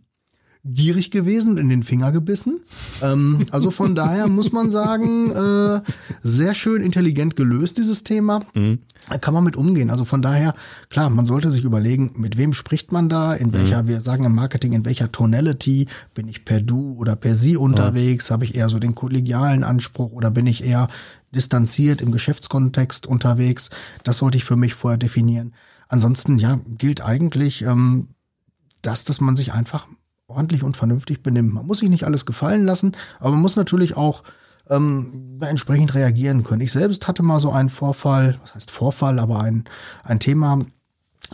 gierig gewesen und in den Finger gebissen. Ähm, also von daher muss man sagen, äh, sehr schön intelligent gelöst, dieses Thema. Mhm. Kann man mit umgehen. Also von daher, klar, man sollte sich überlegen, mit wem spricht man da, in welcher, mhm. wir sagen im Marketing, in welcher Tonality, bin ich per Du oder per Sie unterwegs, mhm. habe ich eher so den kollegialen Anspruch oder bin ich eher distanziert im Geschäftskontext unterwegs. Das sollte ich für mich vorher definieren. Ansonsten, ja, gilt eigentlich, ähm, das, dass man sich einfach ordentlich und vernünftig benimmt. Man muss sich nicht alles gefallen lassen, aber man muss natürlich auch ähm, entsprechend reagieren können. Ich selbst hatte mal so einen Vorfall, was heißt Vorfall, aber ein, ein Thema,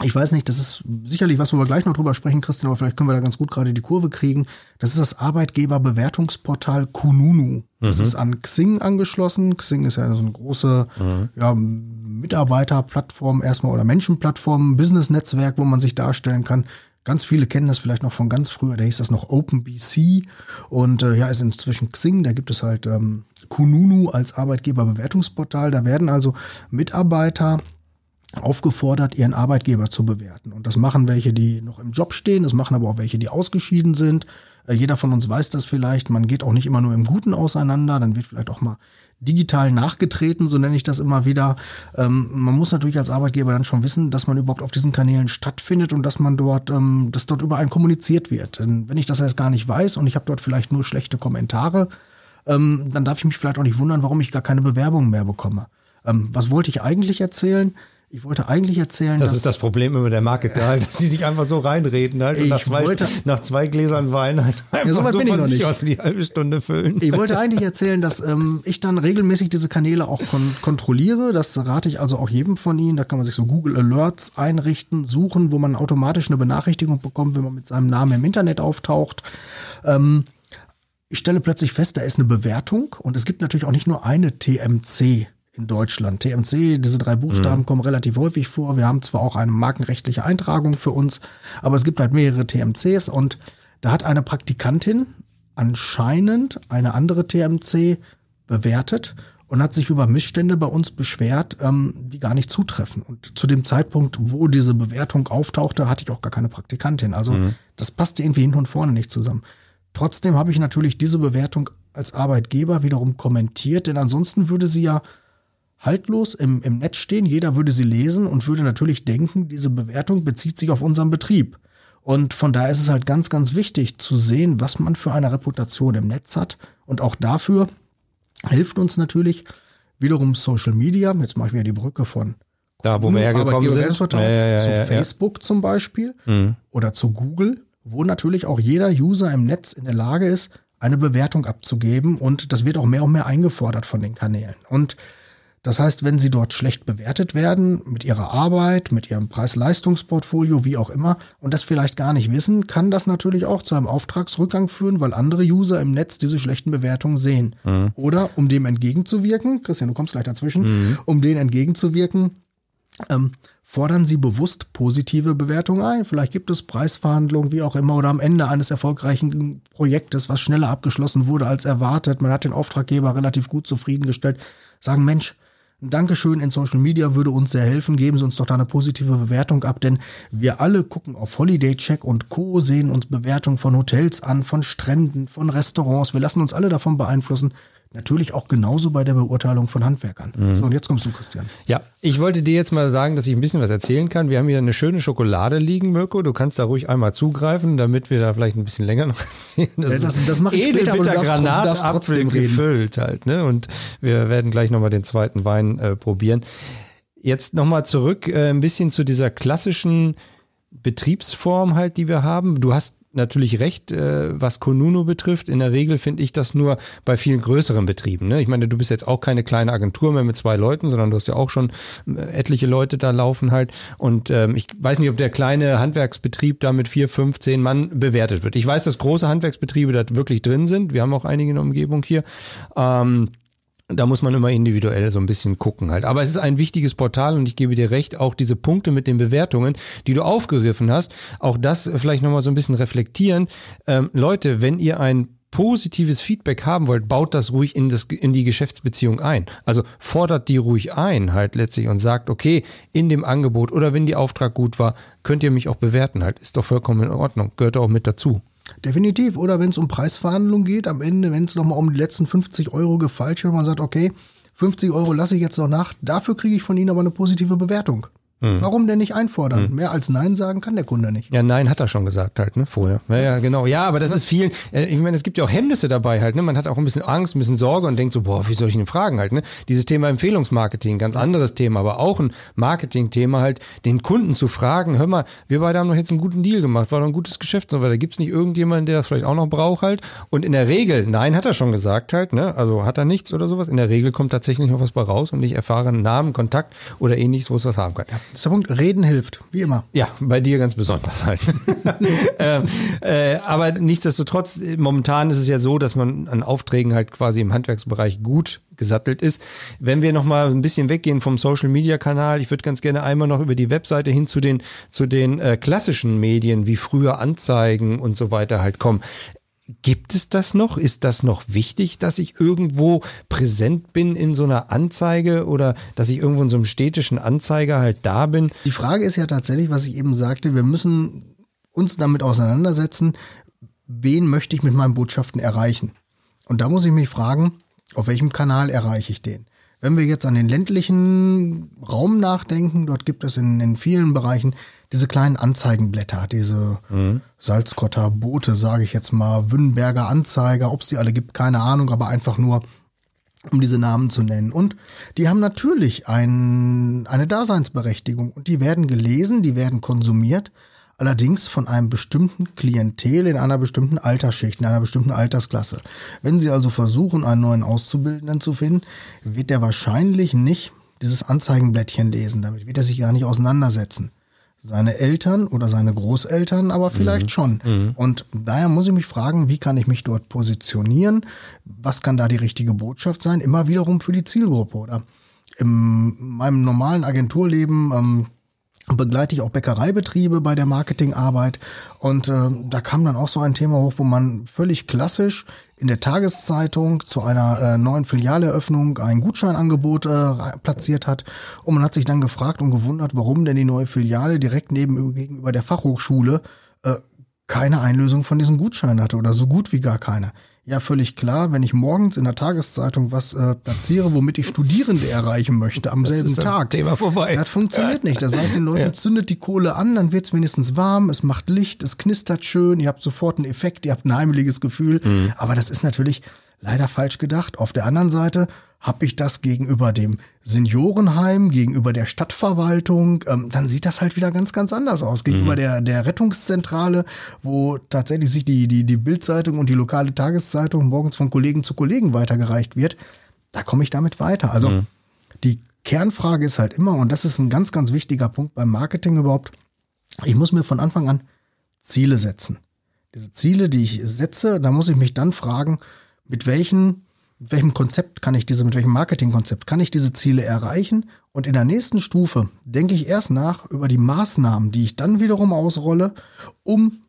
ich weiß nicht, das ist sicherlich was, wo wir gleich noch drüber sprechen, Christian, aber vielleicht können wir da ganz gut gerade die Kurve kriegen. Das ist das Arbeitgeberbewertungsportal Kununu. Das mhm. ist an Xing angeschlossen. Xing ist ja so eine große mhm. ja, Mitarbeiterplattform erstmal oder Menschenplattform, Business-Netzwerk, wo man sich darstellen kann. Ganz viele kennen das vielleicht noch von ganz früher, da hieß das noch OpenBC und äh, ja, ist inzwischen Xing, da gibt es halt ähm, Kununu als Arbeitgeberbewertungsportal. Da werden also Mitarbeiter aufgefordert, ihren Arbeitgeber zu bewerten. Und das machen welche, die noch im Job stehen, das machen aber auch welche, die ausgeschieden sind. Äh, jeder von uns weiß das vielleicht. Man geht auch nicht immer nur im Guten auseinander, dann wird vielleicht auch mal digital nachgetreten, so nenne ich das immer wieder. Ähm, man muss natürlich als Arbeitgeber dann schon wissen, dass man überhaupt auf diesen Kanälen stattfindet und dass man dort, ähm, dass dort über einen kommuniziert wird. Denn wenn ich das erst gar nicht weiß und ich habe dort vielleicht nur schlechte Kommentare, ähm, dann darf ich mich vielleicht auch nicht wundern, warum ich gar keine Bewerbungen mehr bekomme. Ähm, was wollte ich eigentlich erzählen? Ich wollte eigentlich erzählen, das dass, ist das Problem immer der Marketer, halt, dass die sich einfach so reinreden halt und nach zwei, wollte, nach zwei Gläsern Wein halt einfach ja, so, so von sich aus die halbe Stunde füllen. Ich wollte eigentlich erzählen, dass ähm, ich dann regelmäßig diese Kanäle auch kon kontrolliere. Das rate ich also auch jedem von Ihnen. Da kann man sich so Google Alerts einrichten, suchen, wo man automatisch eine Benachrichtigung bekommt, wenn man mit seinem Namen im Internet auftaucht. Ähm, ich stelle plötzlich fest, da ist eine Bewertung und es gibt natürlich auch nicht nur eine TMC in Deutschland. TMC, diese drei Buchstaben mhm. kommen relativ häufig vor. Wir haben zwar auch eine markenrechtliche Eintragung für uns, aber es gibt halt mehrere TMCs und da hat eine Praktikantin anscheinend eine andere TMC bewertet und hat sich über Missstände bei uns beschwert, ähm, die gar nicht zutreffen. Und zu dem Zeitpunkt, wo diese Bewertung auftauchte, hatte ich auch gar keine Praktikantin. Also mhm. das passte irgendwie hinten und vorne nicht zusammen. Trotzdem habe ich natürlich diese Bewertung als Arbeitgeber wiederum kommentiert, denn ansonsten würde sie ja haltlos im, im Netz stehen, jeder würde sie lesen und würde natürlich denken, diese Bewertung bezieht sich auf unseren Betrieb. Und von daher ist es halt ganz, ganz wichtig zu sehen, was man für eine Reputation im Netz hat. Und auch dafür hilft uns natürlich wiederum Social Media. Jetzt mache ich wieder die Brücke von da, wo wir hergekommen sind. Ja, ja, ja, zu Facebook zum Beispiel mhm. oder zu Google, wo natürlich auch jeder User im Netz in der Lage ist, eine Bewertung abzugeben. Und das wird auch mehr und mehr eingefordert von den Kanälen. Und das heißt, wenn sie dort schlecht bewertet werden mit ihrer Arbeit, mit ihrem Preis-Leistungsportfolio, wie auch immer, und das vielleicht gar nicht wissen, kann das natürlich auch zu einem Auftragsrückgang führen, weil andere User im Netz diese schlechten Bewertungen sehen. Mhm. Oder um dem entgegenzuwirken, Christian, du kommst gleich dazwischen, mhm. um denen entgegenzuwirken, ähm, fordern Sie bewusst positive Bewertungen ein. Vielleicht gibt es Preisverhandlungen, wie auch immer, oder am Ende eines erfolgreichen Projektes, was schneller abgeschlossen wurde als erwartet. Man hat den Auftraggeber relativ gut zufriedengestellt. Sagen, Mensch, ein Dankeschön in Social Media würde uns sehr helfen. Geben Sie uns doch da eine positive Bewertung ab, denn wir alle gucken auf Holiday Check und Co., sehen uns Bewertungen von Hotels an, von Stränden, von Restaurants. Wir lassen uns alle davon beeinflussen. Natürlich auch genauso bei der Beurteilung von Handwerkern. Mhm. So, und jetzt kommst du, Christian. Ja, ich wollte dir jetzt mal sagen, dass ich ein bisschen was erzählen kann. Wir haben hier eine schöne Schokolade liegen, Mirko. Du kannst da ruhig einmal zugreifen, damit wir da vielleicht ein bisschen länger noch erzählen. Das, ja, das, das mache ich später, aber du darfst, Granatapfel gefüllt halt. Ne? Und wir werden gleich nochmal den zweiten Wein äh, probieren. Jetzt nochmal zurück äh, ein bisschen zu dieser klassischen Betriebsform halt, die wir haben. Du hast natürlich recht, äh, was Konuno betrifft. In der Regel finde ich das nur bei vielen größeren Betrieben. Ne? Ich meine, du bist jetzt auch keine kleine Agentur mehr mit zwei Leuten, sondern du hast ja auch schon äh, etliche Leute da laufen halt. Und ähm, ich weiß nicht, ob der kleine Handwerksbetrieb da mit vier, fünf, zehn Mann bewertet wird. Ich weiß, dass große Handwerksbetriebe da wirklich drin sind. Wir haben auch einige in der Umgebung hier. Ähm, da muss man immer individuell so ein bisschen gucken halt. Aber es ist ein wichtiges Portal und ich gebe dir recht, auch diese Punkte mit den Bewertungen, die du aufgegriffen hast, auch das vielleicht nochmal so ein bisschen reflektieren. Ähm, Leute, wenn ihr ein positives Feedback haben wollt, baut das ruhig in, das, in die Geschäftsbeziehung ein. Also fordert die ruhig ein halt letztlich und sagt, okay, in dem Angebot oder wenn die Auftrag gut war, könnt ihr mich auch bewerten halt. Ist doch vollkommen in Ordnung. Gehört auch mit dazu. Definitiv. Oder wenn es um Preisverhandlungen geht, am Ende, wenn es nochmal um die letzten 50 Euro gefalscht wird, man sagt, okay, 50 Euro lasse ich jetzt noch nach, dafür kriege ich von Ihnen aber eine positive Bewertung. Mhm. Warum denn nicht einfordern? Mhm. Mehr als Nein sagen kann der Kunde nicht. Ja, Nein hat er schon gesagt halt, ne, vorher. Ja, ja, genau. Ja, aber das ist vielen, äh, ich meine, es gibt ja auch Hemmnisse dabei halt, ne. Man hat auch ein bisschen Angst, ein bisschen Sorge und denkt so, boah, wie soll ich ihn fragen halt, ne. Dieses Thema Empfehlungsmarketing, ganz anderes Thema, aber auch ein Marketing-Thema halt, den Kunden zu fragen, hör mal, wir beide haben doch jetzt einen guten Deal gemacht, war doch ein gutes Geschäft so weiter. Gibt es nicht irgendjemanden, der das vielleicht auch noch braucht halt? Und in der Regel, Nein hat er schon gesagt halt, ne. Also hat er nichts oder sowas. In der Regel kommt tatsächlich noch was bei raus und ich erfahre einen Namen, Kontakt oder ähnliches, wo es was haben kann. Das ist der Punkt. Reden hilft, wie immer. Ja, bei dir ganz besonders halt. ähm, äh, aber nichtsdestotrotz, momentan ist es ja so, dass man an Aufträgen halt quasi im Handwerksbereich gut gesattelt ist. Wenn wir noch mal ein bisschen weggehen vom Social Media Kanal, ich würde ganz gerne einmal noch über die Webseite hin zu den zu den äh, klassischen Medien wie früher Anzeigen und so weiter halt kommen. Gibt es das noch? Ist das noch wichtig, dass ich irgendwo präsent bin in so einer Anzeige oder dass ich irgendwo in so einem städtischen Anzeiger halt da bin? Die Frage ist ja tatsächlich, was ich eben sagte, wir müssen uns damit auseinandersetzen, wen möchte ich mit meinen Botschaften erreichen? Und da muss ich mich fragen, auf welchem Kanal erreiche ich den? Wenn wir jetzt an den ländlichen Raum nachdenken, dort gibt es in, in vielen Bereichen diese kleinen Anzeigenblätter, diese mhm. Salzkotter Boote, sage ich jetzt mal, Wünnberger Anzeiger, ob es die alle gibt, keine Ahnung, aber einfach nur, um diese Namen zu nennen. Und die haben natürlich ein, eine Daseinsberechtigung und die werden gelesen, die werden konsumiert, allerdings von einem bestimmten Klientel in einer bestimmten Altersschicht, in einer bestimmten Altersklasse. Wenn Sie also versuchen, einen neuen Auszubildenden zu finden, wird der wahrscheinlich nicht dieses Anzeigenblättchen lesen, damit wird er sich gar nicht auseinandersetzen seine Eltern oder seine Großeltern, aber vielleicht mhm. schon. Mhm. Und daher muss ich mich fragen, wie kann ich mich dort positionieren? Was kann da die richtige Botschaft sein? Immer wiederum für die Zielgruppe oder in meinem normalen Agenturleben ähm, begleite ich auch Bäckereibetriebe bei der Marketingarbeit. Und äh, da kam dann auch so ein Thema hoch, wo man völlig klassisch in der Tageszeitung zu einer äh, neuen Filialeröffnung ein Gutscheinangebot äh, platziert hat. Und man hat sich dann gefragt und gewundert, warum denn die neue Filiale direkt neben gegenüber der Fachhochschule äh, keine Einlösung von diesen Gutscheinen hatte oder so gut wie gar keine. Ja, völlig klar, wenn ich morgens in der Tageszeitung was äh, platziere, womit ich Studierende erreichen möchte am das selben Tag. Thema vorbei. Das funktioniert nicht. Da sage ich den Leuten, ja. zündet die Kohle an, dann wird's wenigstens warm, es macht Licht, es knistert schön, ihr habt sofort einen Effekt, ihr habt ein heimeliges Gefühl. Mhm. Aber das ist natürlich leider falsch gedacht. Auf der anderen Seite habe ich das gegenüber dem Seniorenheim, gegenüber der Stadtverwaltung, ähm, dann sieht das halt wieder ganz, ganz anders aus. Gegenüber mhm. der, der Rettungszentrale, wo tatsächlich sich die, die, die Bildzeitung und die lokale Tageszeitung morgens von Kollegen zu Kollegen weitergereicht wird, da komme ich damit weiter. Also mhm. die Kernfrage ist halt immer, und das ist ein ganz, ganz wichtiger Punkt beim Marketing überhaupt, ich muss mir von Anfang an Ziele setzen. Diese Ziele, die ich setze, da muss ich mich dann fragen, mit welchen, mit welchem Konzept kann ich diese, mit welchem Marketingkonzept kann ich diese Ziele erreichen? Und in der nächsten Stufe denke ich erst nach über die Maßnahmen, die ich dann wiederum ausrolle, um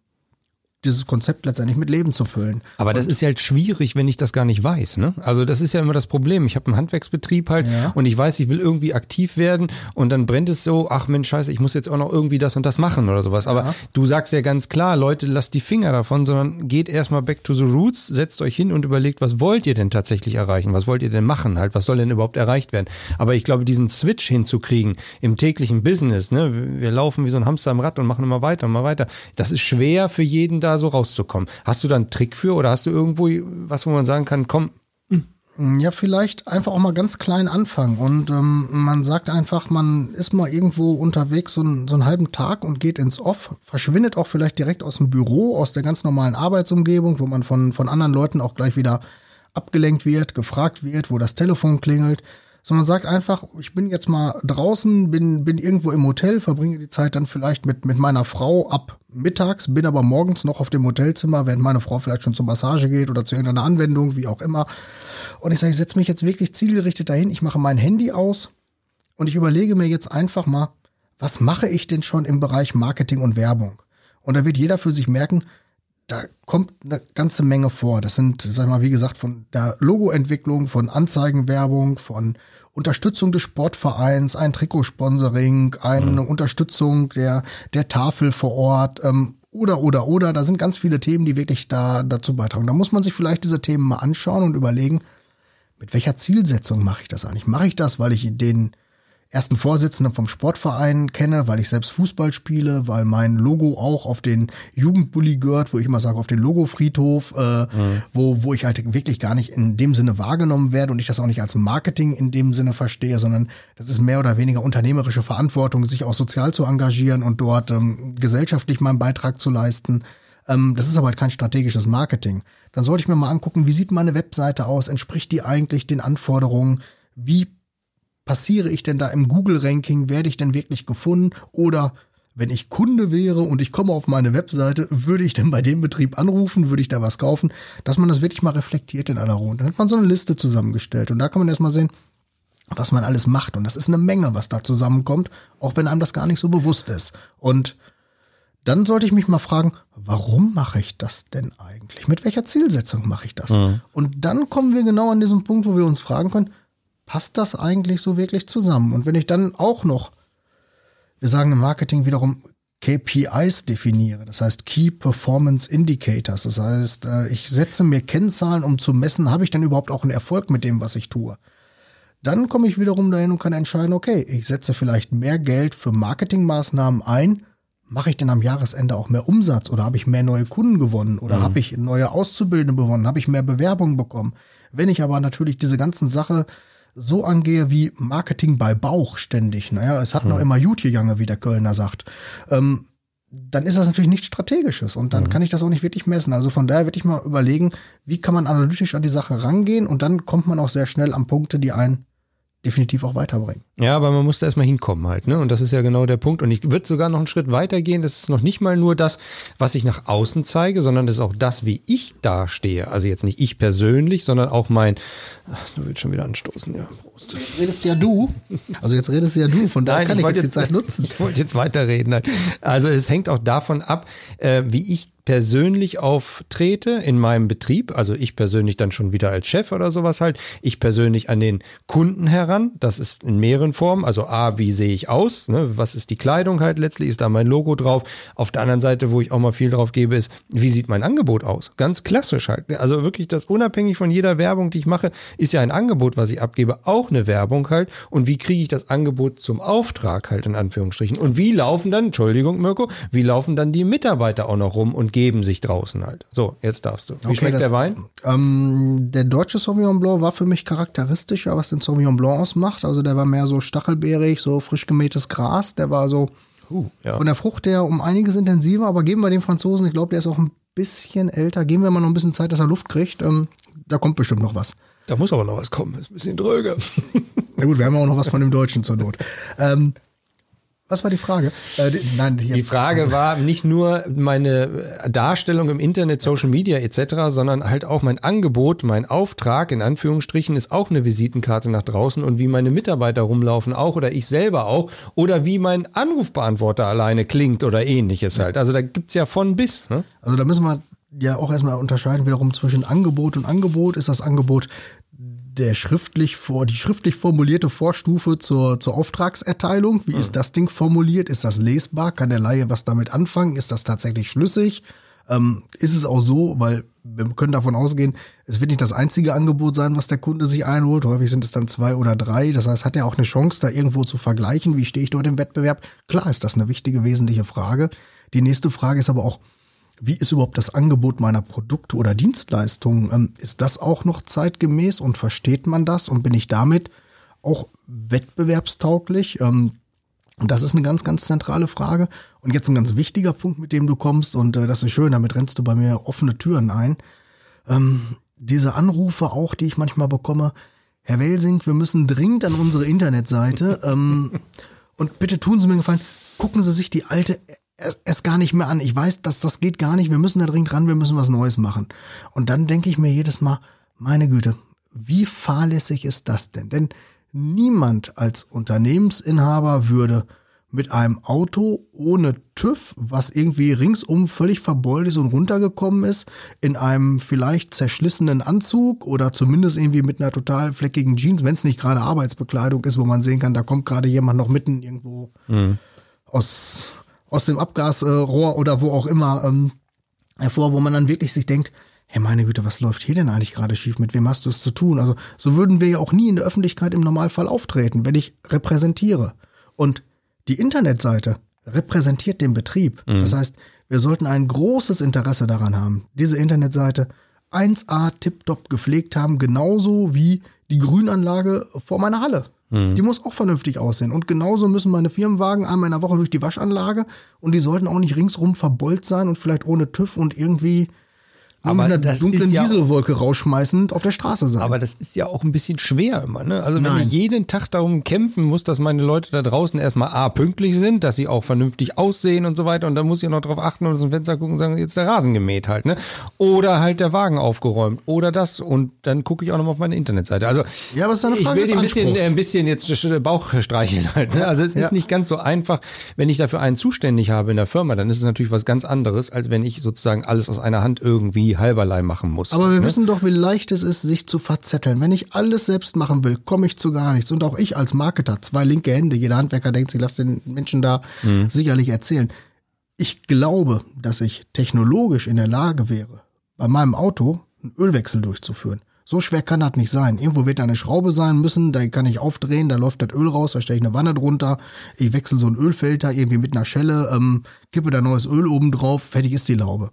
dieses Konzept letztendlich mit Leben zu füllen. Aber und das ist ja halt schwierig, wenn ich das gar nicht weiß. Ne? Also das ist ja immer das Problem. Ich habe einen Handwerksbetrieb halt ja. und ich weiß, ich will irgendwie aktiv werden und dann brennt es so, ach Mensch, scheiße, ich muss jetzt auch noch irgendwie das und das machen oder sowas. Aber ja. du sagst ja ganz klar, Leute, lasst die Finger davon, sondern geht erstmal back to the roots, setzt euch hin und überlegt, was wollt ihr denn tatsächlich erreichen? Was wollt ihr denn machen? Halt, was soll denn überhaupt erreicht werden? Aber ich glaube, diesen Switch hinzukriegen im täglichen Business, ne, wir laufen wie so ein Hamster im Rad und machen immer weiter und immer weiter. Das ist schwer für jeden da so rauszukommen. Hast du da einen Trick für oder hast du irgendwo was, wo man sagen kann, komm, ja, vielleicht einfach auch mal ganz klein anfangen. Und ähm, man sagt einfach, man ist mal irgendwo unterwegs so, ein, so einen halben Tag und geht ins Off, verschwindet auch vielleicht direkt aus dem Büro, aus der ganz normalen Arbeitsumgebung, wo man von, von anderen Leuten auch gleich wieder abgelenkt wird, gefragt wird, wo das Telefon klingelt sondern sagt einfach, ich bin jetzt mal draußen, bin, bin irgendwo im Hotel, verbringe die Zeit dann vielleicht mit, mit meiner Frau ab mittags, bin aber morgens noch auf dem Hotelzimmer, während meine Frau vielleicht schon zur Massage geht oder zu irgendeiner Anwendung, wie auch immer. Und ich sage, ich setze mich jetzt wirklich zielgerichtet dahin, ich mache mein Handy aus und ich überlege mir jetzt einfach mal, was mache ich denn schon im Bereich Marketing und Werbung? Und da wird jeder für sich merken, da kommt eine ganze Menge vor. Das sind, sag mal, wie gesagt, von der Logoentwicklung, von Anzeigenwerbung, von Unterstützung des Sportvereins, ein Trikotsponsoring, eine mhm. Unterstützung der, der Tafel vor Ort, ähm, oder, oder, oder. Da sind ganz viele Themen, die wirklich da dazu beitragen. Da muss man sich vielleicht diese Themen mal anschauen und überlegen, mit welcher Zielsetzung mache ich das eigentlich? Mache ich das, weil ich den ersten Vorsitzenden vom Sportverein kenne, weil ich selbst Fußball spiele, weil mein Logo auch auf den Jugendbully gehört, wo ich immer sage, auf den Logofriedhof, äh, mhm. wo, wo ich halt wirklich gar nicht in dem Sinne wahrgenommen werde und ich das auch nicht als Marketing in dem Sinne verstehe, sondern das ist mehr oder weniger unternehmerische Verantwortung, sich auch sozial zu engagieren und dort ähm, gesellschaftlich meinen Beitrag zu leisten. Ähm, das ist aber halt kein strategisches Marketing. Dann sollte ich mir mal angucken, wie sieht meine Webseite aus? Entspricht die eigentlich den Anforderungen? Wie passiere ich denn da im Google-Ranking? Werde ich denn wirklich gefunden? Oder wenn ich Kunde wäre und ich komme auf meine Webseite, würde ich denn bei dem Betrieb anrufen? Würde ich da was kaufen? Dass man das wirklich mal reflektiert in aller Ruhe. Dann hat man so eine Liste zusammengestellt und da kann man erstmal sehen, was man alles macht. Und das ist eine Menge, was da zusammenkommt, auch wenn einem das gar nicht so bewusst ist. Und dann sollte ich mich mal fragen, warum mache ich das denn eigentlich? Mit welcher Zielsetzung mache ich das? Mhm. Und dann kommen wir genau an diesen Punkt, wo wir uns fragen können, passt das eigentlich so wirklich zusammen? Und wenn ich dann auch noch, wir sagen im Marketing wiederum KPIs definiere, das heißt Key Performance Indicators, das heißt, äh, ich setze mir Kennzahlen, um zu messen, habe ich denn überhaupt auch einen Erfolg mit dem, was ich tue? Dann komme ich wiederum dahin und kann entscheiden, okay, ich setze vielleicht mehr Geld für Marketingmaßnahmen ein, mache ich denn am Jahresende auch mehr Umsatz oder habe ich mehr neue Kunden gewonnen oder mhm. habe ich neue Auszubildende gewonnen, habe ich mehr Bewerbungen bekommen? Wenn ich aber natürlich diese ganzen Sache so angehe wie Marketing bei Bauch ständig. Naja, es hat hm. noch immer Jut gegangen, wie der Kölner sagt. Ähm, dann ist das natürlich nichts Strategisches und dann mhm. kann ich das auch nicht wirklich messen. Also von daher würde ich mal überlegen, wie kann man analytisch an die Sache rangehen und dann kommt man auch sehr schnell an Punkte, die einen definitiv auch weiterbringen. Ja, aber man muss da erstmal hinkommen halt, ne? Und das ist ja genau der Punkt. Und ich würde sogar noch einen Schritt weiter gehen. Das ist noch nicht mal nur das, was ich nach außen zeige, sondern das ist auch das, wie ich dastehe. Also jetzt nicht ich persönlich, sondern auch mein, ach, du willst schon wieder anstoßen, ja. Prost. Jetzt redest ja du. Also jetzt redest ja du, von daher kann ich, wollte jetzt die Zeit nutzen. Ich wollte jetzt weiterreden. halt. Also es hängt auch davon ab, äh, wie ich persönlich auftrete in meinem Betrieb. Also ich persönlich dann schon wieder als Chef oder sowas halt. Ich persönlich an den Kunden heran. Das ist in mehreren Formen. Also A, wie sehe ich aus? Ne? Was ist die Kleidung halt letztlich? Ist da mein Logo drauf? Auf der anderen Seite, wo ich auch mal viel drauf gebe, ist, wie sieht mein Angebot aus? Ganz klassisch halt. Also wirklich das unabhängig von jeder Werbung, die ich mache, ist ja ein Angebot, was ich abgebe, auch eine Werbung halt. Und wie kriege ich das Angebot zum Auftrag halt in Anführungsstrichen? Und wie laufen dann, Entschuldigung Mirko, wie laufen dann die Mitarbeiter auch noch rum und geben sich draußen halt? So, jetzt darfst du. Wie Okay, schmeckt das- der Wein? Ähm, der deutsche Sauvignon Blanc war für mich charakteristischer, was den Sauvignon Blanc ausmacht. Also der war mehr so stachelbeerig, so frisch gemähtes Gras. Der war so Uh, ja. von der Frucht her um einiges intensiver, aber geben wir dem Franzosen, ich glaube, der ist auch ein bisschen älter. Geben wir mal noch ein bisschen Zeit, dass er Luft kriegt. Ähm, da kommt bestimmt noch was. Da muss aber noch was kommen. Ist ein bisschen dröge. Na gut, wir haben auch noch was von dem Deutschen zur Not. Ähm, was war die Frage? Äh, die, nein, Die Frage war nicht nur meine Darstellung im Internet, Social Media etc., sondern halt auch mein Angebot, mein Auftrag in Anführungsstrichen ist auch eine Visitenkarte nach draußen und wie meine Mitarbeiter rumlaufen auch oder ich selber auch oder wie mein Anrufbeantworter alleine klingt oder ähnliches halt. Also da gibt's ja von bis. Ne? Also da müssen wir ja auch erstmal unterscheiden wiederum zwischen Angebot und Angebot. Ist das Angebot der schriftlich vor, die schriftlich formulierte Vorstufe zur, zur Auftragserteilung? Wie ist das Ding formuliert? Ist das lesbar? Kann der Laie was damit anfangen? Ist das tatsächlich schlüssig? Ähm, ist es auch so, weil wir können davon ausgehen, es wird nicht das einzige Angebot sein, was der Kunde sich einholt. Häufig sind es dann zwei oder drei. Das heißt, hat er auch eine Chance, da irgendwo zu vergleichen? Wie stehe ich dort im Wettbewerb? Klar ist das eine wichtige, wesentliche Frage. Die nächste Frage ist aber auch, wie ist überhaupt das Angebot meiner Produkte oder Dienstleistungen? Ähm, ist das auch noch zeitgemäß und versteht man das? Und bin ich damit auch wettbewerbstauglich? Ähm, und das ist eine ganz, ganz zentrale Frage. Und jetzt ein ganz wichtiger Punkt, mit dem du kommst. Und äh, das ist schön, damit rennst du bei mir offene Türen ein. Ähm, diese Anrufe auch, die ich manchmal bekomme. Herr Welsing, wir müssen dringend an unsere Internetseite. Und bitte tun Sie mir einen Gefallen, gucken Sie sich die alte erst, erst gar nicht mehr an. Ich weiß, dass das geht gar nicht. Wir müssen da dringend ran, wir müssen was Neues machen. Und dann denke ich mir jedes Mal, meine Güte, wie fahrlässig ist das denn? Denn niemand als Unternehmensinhaber würde mit einem Auto ohne TÜV, was irgendwie ringsum völlig verbeult ist und runtergekommen ist, in einem vielleicht zerschlissenen Anzug oder zumindest irgendwie mit einer total fleckigen Jeans, wenn es nicht gerade Arbeitsbekleidung ist, wo man sehen kann, da kommt gerade jemand noch mitten irgendwo aus, aus dem Abgasrohr oder wo auch immer ähm, hervor, wo man dann wirklich sich denkt, hey meine Güte, was läuft hier denn eigentlich gerade schief? Mit wem hast du es zu tun? Also so würden wir ja auch nie in der Öffentlichkeit im Normalfall auftreten, wenn ich repräsentiere. Und die Internetseite repräsentiert den Betrieb. Das heißt, wir sollten ein großes Interesse daran haben, diese Internetseite 1A tiptop gepflegt haben, genauso wie die Grünanlage vor meiner Halle. Die muss auch vernünftig aussehen. Und genauso müssen meine Firmenwagen einmal in der Woche durch die Waschanlage und die sollten auch nicht ringsrum verbeult sein und vielleicht ohne TÜV und irgendwie Aber mit einer das dunklen ist ja- Dieselwolke rausschmeißend auf der Straße sein. Aber das ist ja auch ein bisschen schwer immer. Ne? Also wenn Nein. ich jeden Tag darum kämpfen muss, dass meine Leute da draußen erstmal A, pünktlich sind, dass sie auch vernünftig aussehen und so weiter. Und dann muss ich noch drauf achten und aus dem Fenster gucken und sagen, jetzt der Rasen gemäht halt. Ne? Oder halt der Wagen aufgeräumt. Oder das. Und dann gucke ich auch noch mal auf meine Internetseite. Also Ja, aber ist eine ich Frage will des dir ein bisschen, ein bisschen jetzt Bauch streicheln halt. Ne? Also es ist Ja. nicht ganz so einfach, wenn ich dafür einen zuständig habe in der Firma, dann ist es natürlich was ganz anderes, als wenn ich sozusagen alles aus einer Hand irgendwie halberlei machen muss. Aber wir ne? wissen doch, wie leicht es ist, sich zu verzetteln. Wenn ich alles selbst machen will, komme ich zu gar nichts. Und auch ich als Marketer, zwei linke Hände, jeder Handwerker denkt sich, lass den Menschen da Mhm. sicherlich erzählen. Ich glaube, dass ich technologisch in der Lage wäre, bei meinem Auto einen Ölwechsel durchzuführen. So schwer kann das nicht sein. Irgendwo wird da eine Schraube sein müssen, da kann ich aufdrehen, da läuft das Öl raus, da stelle ich eine Wanne drunter, ich wechsle so einen Ölfilter irgendwie mit einer Schelle, ähm, kippe da neues Öl oben drauf, fertig ist die Laube.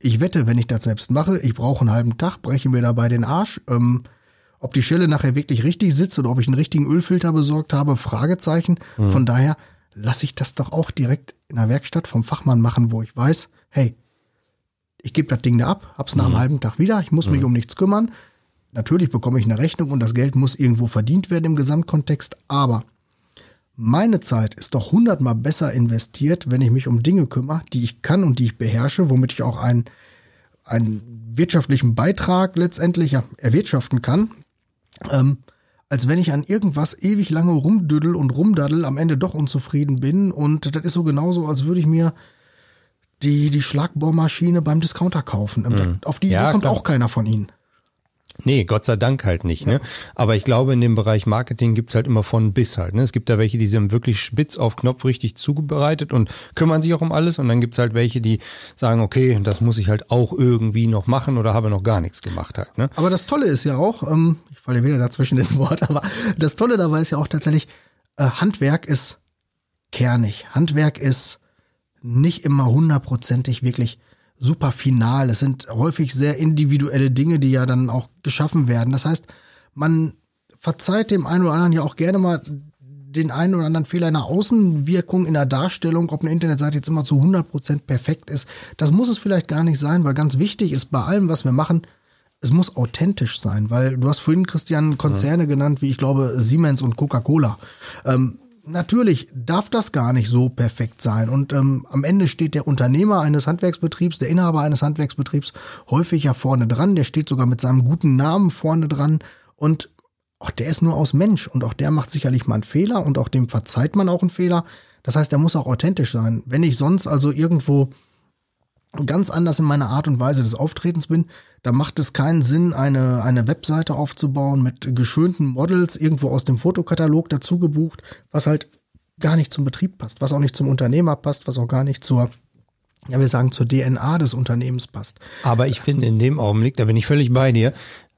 Ich wette, wenn ich das selbst mache, ich brauche einen halben Tag, breche mir dabei den Arsch. Ähm, ob die Schelle nachher wirklich richtig sitzt oder ob ich einen richtigen Ölfilter besorgt habe, Fragezeichen. Von daher lasse ich das doch auch direkt in der Werkstatt vom Fachmann machen, wo ich weiß, hey, ich gebe das Ding da ab, hab's nach einem halben Tag wieder, ich muss mich um nichts kümmern. Natürlich bekomme ich eine Rechnung und das Geld muss irgendwo verdient werden im Gesamtkontext, aber meine Zeit ist doch hundertmal besser investiert, wenn ich mich um Dinge kümmere, die ich kann und die ich beherrsche, womit ich auch einen, einen wirtschaftlichen Beitrag letztendlich ja, erwirtschaften kann, ähm, als wenn ich an irgendwas ewig lange rumdüdel und rumdaddel, am Ende doch unzufrieden bin. Und das ist so genauso, als würde ich mir die, die Schlagbohrmaschine beim Discounter kaufen. Mhm. Auf die Idee ja, kommt klar. auch keiner von Ihnen. Nee, Gott sei Dank halt nicht. Ne? Ja. Ne? Aber ich glaube, in dem Bereich Marketing gibt's halt immer von bis halt. Ne? Es gibt da welche, die sind wirklich spitz auf Knopf richtig zubereitet und kümmern sich auch um alles. Und dann gibt's halt welche, die sagen, okay, das muss ich halt auch irgendwie noch machen oder habe noch gar nichts gemacht halt. Ne? Aber das Tolle ist ja auch, ähm, ich falle wieder dazwischen ins Wort, aber das Tolle dabei ist ja auch tatsächlich, äh, Handwerk ist kernig. Handwerk ist nicht immer hundertprozentig wirklich super final. Es sind häufig sehr individuelle Dinge, die ja dann auch geschaffen werden. Das heißt, man verzeiht dem einen oder anderen ja auch gerne mal den einen oder anderen Fehler in der Außenwirkung, in der Darstellung, ob eine Internetseite jetzt immer zu 100% perfekt ist. Das muss es vielleicht gar nicht sein, weil ganz wichtig ist bei allem, was wir machen, es muss authentisch sein, weil du hast vorhin, Christian, Konzerne ja. genannt, wie ich glaube, Siemens und Coca-Cola. Ähm, natürlich darf das gar nicht so perfekt sein. Und ähm, am Ende steht der Unternehmer eines Handwerksbetriebs, der Inhaber eines Handwerksbetriebs häufig ja vorne dran. Der steht sogar mit seinem guten Namen vorne dran. Und auch der ist nur aus Mensch. Und auch der macht sicherlich mal einen Fehler. Und auch dem verzeiht man auch einen Fehler. Das heißt, er muss auch authentisch sein. Wenn ich sonst also irgendwo ganz anders in meiner Art und Weise des Auftretens bin, da macht es keinen Sinn, eine, eine Webseite aufzubauen mit geschönten Models irgendwo aus dem Fotokatalog dazu gebucht, was halt gar nicht zum Betrieb passt, was auch nicht zum Unternehmer passt, was auch gar nicht zur ja, wir sagen zur DNA des Unternehmens passt. Aber ich finde in dem Augenblick, da bin ich völlig bei dir,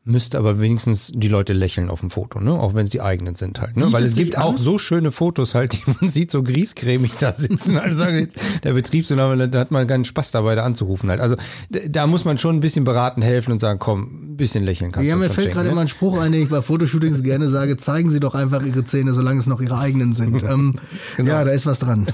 müsste aber wenigstens die Leute lächeln auf dem Foto, ne? Auch wenn es die eigenen sind halt, ne? Weil es gibt auch so schöne Fotos halt, die man sieht so griescremig da sitzen. Also sagen der Betriebsinhaber, da hat man keinen Spaß dabei, da anzurufen halt. Also da muss man schon ein bisschen beraten, helfen und sagen, komm, ein bisschen lächeln kannst ja, du Ja, mir fällt gerade ne? immer ein Spruch ein, den ich bei Fotoshootings gerne sage, zeigen Sie doch einfach Ihre Zähne, solange es noch Ihre eigenen sind. ähm, genau. Ja, da ist was dran.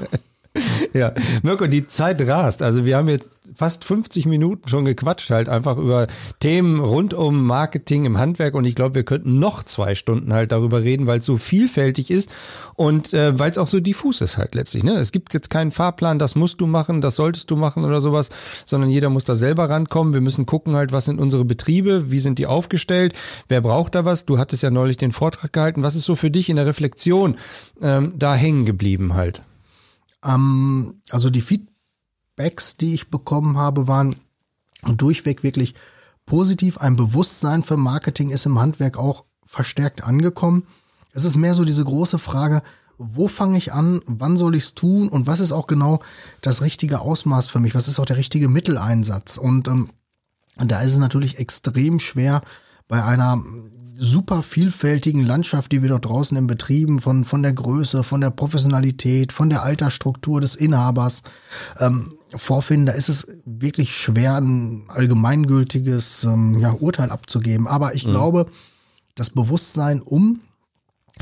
Ja, Mirko, die Zeit rast. Also wir haben jetzt fast 50 Minuten schon gequatscht, halt einfach über Themen rund um Marketing im Handwerk und ich glaube, wir könnten noch zwei Stunden halt darüber reden, weil es so vielfältig ist und äh, weil es auch so diffus ist halt letztlich. Ne? Es gibt jetzt keinen Fahrplan, das musst du machen, das solltest du machen oder sowas, sondern jeder muss da selber rankommen. Wir müssen gucken halt, was sind unsere Betriebe, wie sind die aufgestellt, wer braucht da was. Du hattest ja neulich den Vortrag gehalten. Was ist so für dich in der Reflexion ähm, da hängen geblieben halt? Ähm, also die Feedbacks, die ich bekommen habe, waren durchweg wirklich positiv. Ein Bewusstsein für Marketing ist im Handwerk auch verstärkt angekommen. Es ist mehr so diese große Frage, wo fange ich an, wann soll ich es tun und was ist auch genau das richtige Ausmaß für mich, was ist auch der richtige Mitteleinsatz. Und ähm, da ist es natürlich extrem schwer, bei einer super vielfältigen Landschaft, die wir dort draußen in Betrieben, von, von der Größe, von der Professionalität, von der Altersstruktur des Inhabers ähm, vorfinden, da ist es wirklich schwer, ein allgemeingültiges ähm, ja, Urteil abzugeben. Aber ich mhm. glaube, das Bewusstsein um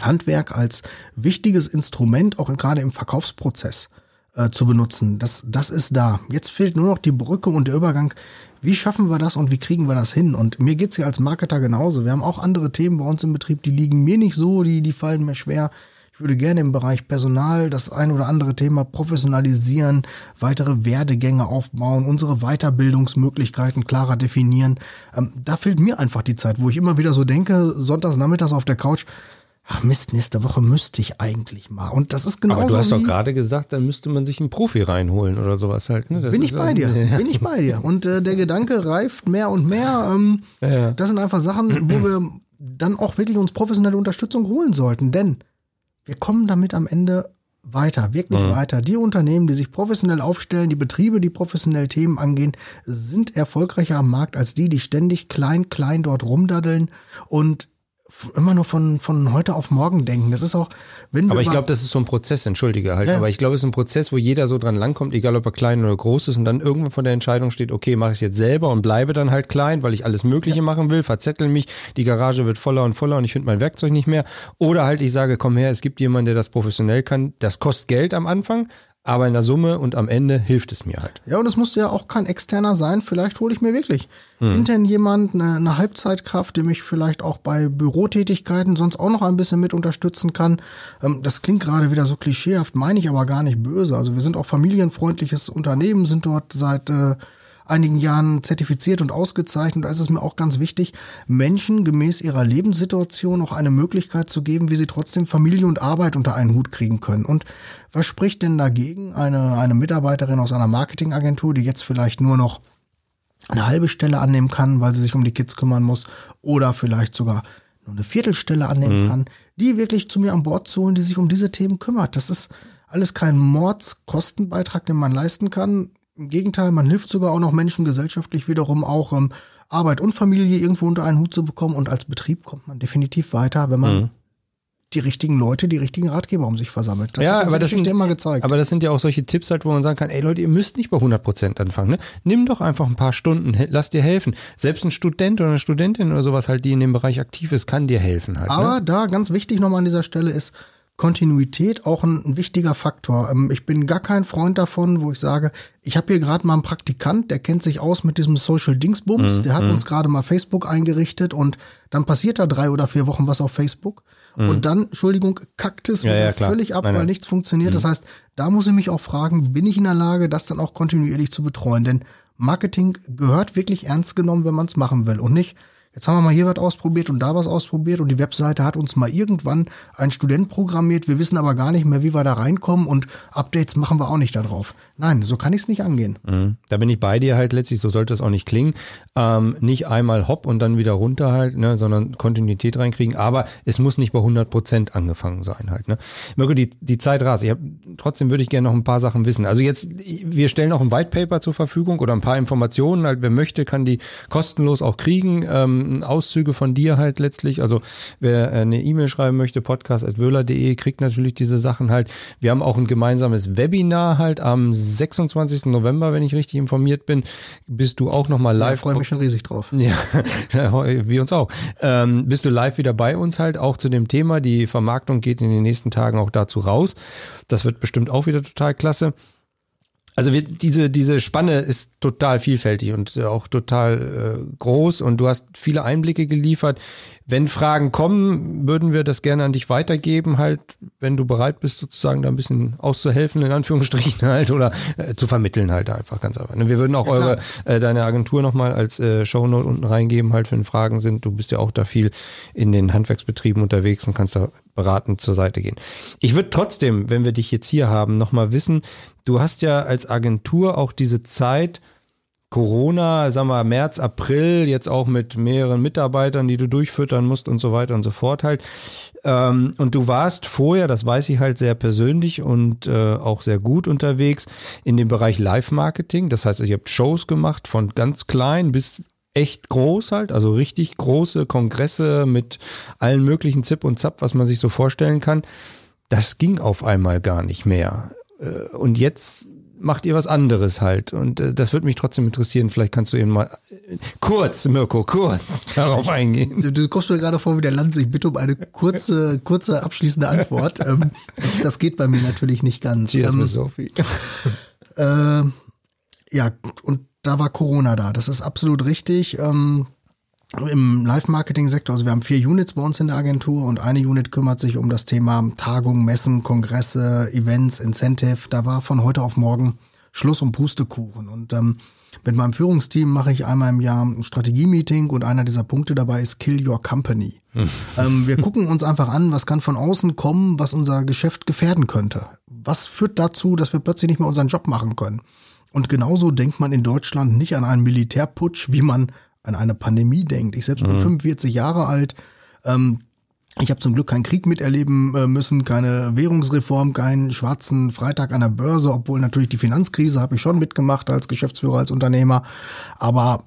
Handwerk als wichtiges Instrument, auch gerade im Verkaufsprozess, äh, zu benutzen. Das, das ist da. Jetzt fehlt nur noch die Brücke und der Übergang wie schaffen wir das und wie kriegen wir das hin? Und mir geht's ja als Marketer genauso. Wir haben auch andere Themen bei uns im Betrieb, die liegen mir nicht so, die, die fallen mir schwer. Ich würde gerne im Bereich Personal das ein oder andere Thema professionalisieren, weitere Werdegänge aufbauen, unsere Weiterbildungsmöglichkeiten klarer definieren. Ähm, da fehlt mir einfach die Zeit, wo ich immer wieder so denke, sonntags nachmittags auf der Couch, ach Mist, nächste Woche müsste ich eigentlich mal. Und das ist genau. Aber du hast doch gerade gesagt, dann müsste man sich einen Profi reinholen oder sowas halt. Ne? bin ich bei dir, ja. bin ich bei dir. Und äh, der Gedanke reift mehr und mehr. Ähm, ja. Das sind einfach Sachen, wo wir dann auch wirklich uns professionelle Unterstützung holen sollten. Denn wir kommen damit am Ende weiter, wirklich mhm. weiter. Die Unternehmen, die sich professionell aufstellen, die Betriebe, die professionell Themen angehen, sind erfolgreicher am Markt als die, die ständig klein, klein dort rumdaddeln und immer nur von, von heute auf morgen denken. Das ist auch, wenn Aber ich glaube, das ist so ein Prozess, entschuldige halt. Ja. Aber ich glaube, es ist ein Prozess, wo jeder so dran langkommt, egal ob er klein oder groß ist und dann irgendwann von der Entscheidung steht, okay, mache ich es jetzt selber und bleibe dann halt klein, weil ich alles Mögliche ja. machen will, verzettel mich, die Garage wird voller und voller und ich finde mein Werkzeug nicht mehr. Oder halt ich sage, komm her, es gibt jemanden, der das professionell kann. Das kostet Geld am Anfang, aber in der Summe und am Ende hilft es mir halt. Ja, und es muss ja auch kein externer sein. Vielleicht hole ich mir wirklich hm. intern jemand, eine, eine Halbzeitkraft, der mich vielleicht auch bei Bürotätigkeiten sonst auch noch ein bisschen mit unterstützen kann. Ähm, das klingt gerade wieder so klischeehaft, meine ich aber gar nicht böse. Also wir sind auch familienfreundliches Unternehmen, sind dort seit äh, einigen Jahren zertifiziert und ausgezeichnet. Da ist es mir auch ganz wichtig, Menschen gemäß ihrer Lebenssituation auch eine Möglichkeit zu geben, wie sie trotzdem Familie und Arbeit unter einen Hut kriegen können. Und was spricht denn dagegen, eine, eine Mitarbeiterin aus einer Marketingagentur, die jetzt vielleicht nur noch eine halbe Stelle annehmen kann, weil sie sich um die Kids kümmern muss, oder vielleicht sogar nur eine Viertelstelle annehmen mhm. kann, die wirklich zu mir an Bord zu holen, die sich um diese Themen kümmert. Das ist alles kein Mordskostenbeitrag, den man leisten kann. Im Gegenteil, man hilft sogar auch noch Menschen gesellschaftlich wiederum auch ähm, Arbeit und Familie irgendwo unter einen Hut zu bekommen. Und als Betrieb kommt man definitiv weiter, wenn man mhm. die richtigen Leute, die richtigen Ratgeber um sich versammelt. Das ja, hat aber das sind, immer gezeigt. Aber das sind ja auch solche Tipps halt, wo man sagen kann, ey Leute, ihr müsst nicht bei 100 Prozent anfangen. Ne? Nimm doch einfach ein paar Stunden, lass dir helfen. Selbst ein Student oder eine Studentin oder sowas halt, die in dem Bereich aktiv ist, kann dir helfen halt. Aber ne? da ganz wichtig nochmal an dieser Stelle ist, Kontinuität auch ein, ein wichtiger Faktor. Ähm, ich bin gar kein Freund davon, wo ich sage, ich habe hier gerade mal einen Praktikant, der kennt sich aus mit diesem Social Dingsbums, mhm. der hat mhm. uns gerade mal Facebook eingerichtet und dann passiert da drei oder vier Wochen was auf Facebook mhm. und dann, Entschuldigung, kackt es wieder ja, völlig ab, nein, weil nichts funktioniert. Mhm. Das heißt, da muss ich mich auch fragen, bin ich in der Lage, das dann auch kontinuierlich zu betreuen? Denn Marketing gehört wirklich ernst genommen, wenn man es machen will und nicht Jetzt haben wir mal hier was ausprobiert und da was ausprobiert und die Webseite hat uns mal irgendwann ein Student programmiert. Wir wissen aber gar nicht mehr, wie wir da reinkommen und Updates machen wir auch nicht darauf. Nein, so kann ich es nicht angehen. Mhm. Da bin ich bei dir halt letztlich, so sollte es auch nicht klingen. Ähm, nicht einmal hopp und dann wieder runter halt, ne, sondern Kontinuität reinkriegen. Aber es muss nicht bei 100 Prozent angefangen sein halt. Ne. Mirko, die, die Zeit rast. Ich hab, trotzdem würde ich gerne noch ein paar Sachen wissen. Also jetzt, wir stellen auch ein White Paper zur Verfügung oder ein paar Informationen. Halt, wer möchte, kann die kostenlos auch kriegen. Ähm, Auszüge von dir halt letztlich. Also wer äh, eine E-Mail schreiben möchte, podcast.wöhler.de, kriegt natürlich diese Sachen halt. Wir haben auch ein gemeinsames Webinar halt am 26. November, wenn ich richtig informiert bin, bist du auch nochmal live. Ja, freue mich schon riesig drauf. Ja, wir uns auch. Ähm, bist du live wieder bei uns halt, auch zu dem Thema. Die Vermarktung geht in den nächsten Tagen auch dazu raus. Das wird bestimmt auch wieder total klasse. Also wir, diese, diese Spanne ist total vielfältig und auch total äh, groß und du hast viele Einblicke geliefert. Wenn Fragen kommen, würden wir das gerne an dich weitergeben, halt, wenn du bereit bist, sozusagen da ein bisschen auszuhelfen, in Anführungsstrichen halt, oder äh, zu vermitteln halt einfach ganz einfach. Wir würden auch ja, eure, äh, deine Agentur nochmal als äh, Shownote unten reingeben, halt, wenn Fragen sind. Du bist ja auch da viel in den Handwerksbetrieben unterwegs und kannst da beratend zur Seite gehen. Ich würde trotzdem, wenn wir dich jetzt hier haben, nochmal wissen, du hast ja als Agentur auch diese Zeit, Corona, sagen wir März, April, jetzt auch mit mehreren Mitarbeitern, die du durchfüttern musst und so weiter und so fort halt. Ähm, und du warst vorher, das weiß ich halt sehr persönlich und äh, auch sehr gut unterwegs in dem Bereich Live-Marketing. Das heißt, ihr habt Shows gemacht von ganz klein bis echt groß halt, also richtig große Kongresse mit allen möglichen Zip und Zap, was man sich so vorstellen kann. Das ging auf einmal gar nicht mehr. Äh, und jetzt macht ihr was anderes halt. Und äh, das würde mich trotzdem interessieren. Vielleicht kannst du eben mal äh, kurz, Mirko, kurz darauf eingehen. Du, du kommst mir gerade vor wie der Lanz. Ich bitte um eine kurze, kurze abschließende Antwort. ähm, das, das, geht bei mir natürlich nicht ganz. Cheers, ähm, Sophie. Äh, ja, und da war Corona da. Das ist absolut richtig. Ähm, im Live-Marketing-Sektor, also wir haben vier Units bei uns in der Agentur und eine Unit kümmert sich um das Thema Tagung, Messen, Kongresse, Events, Incentive. Da war von heute auf morgen Schluss um Pustekuchen. Und ähm, mit meinem Führungsteam mache ich einmal im Jahr ein Strategie-Meeting und einer dieser Punkte dabei ist Kill Your Company. Hm. ähm, wir gucken uns einfach an, was kann von außen kommen, was unser Geschäft gefährden könnte. Was führt dazu, dass wir plötzlich nicht mehr unseren Job machen können? Und genauso denkt man in Deutschland nicht an einen Militärputsch, wie man an eine Pandemie denkt. Ich selbst bin 45 mhm. Jahre alt. Ähm, ich habe zum Glück keinen Krieg miterleben äh, müssen, keine Währungsreform, keinen schwarzen Freitag an der Börse, obwohl natürlich die Finanzkrise habe ich schon mitgemacht als Geschäftsführer, als Unternehmer. Aber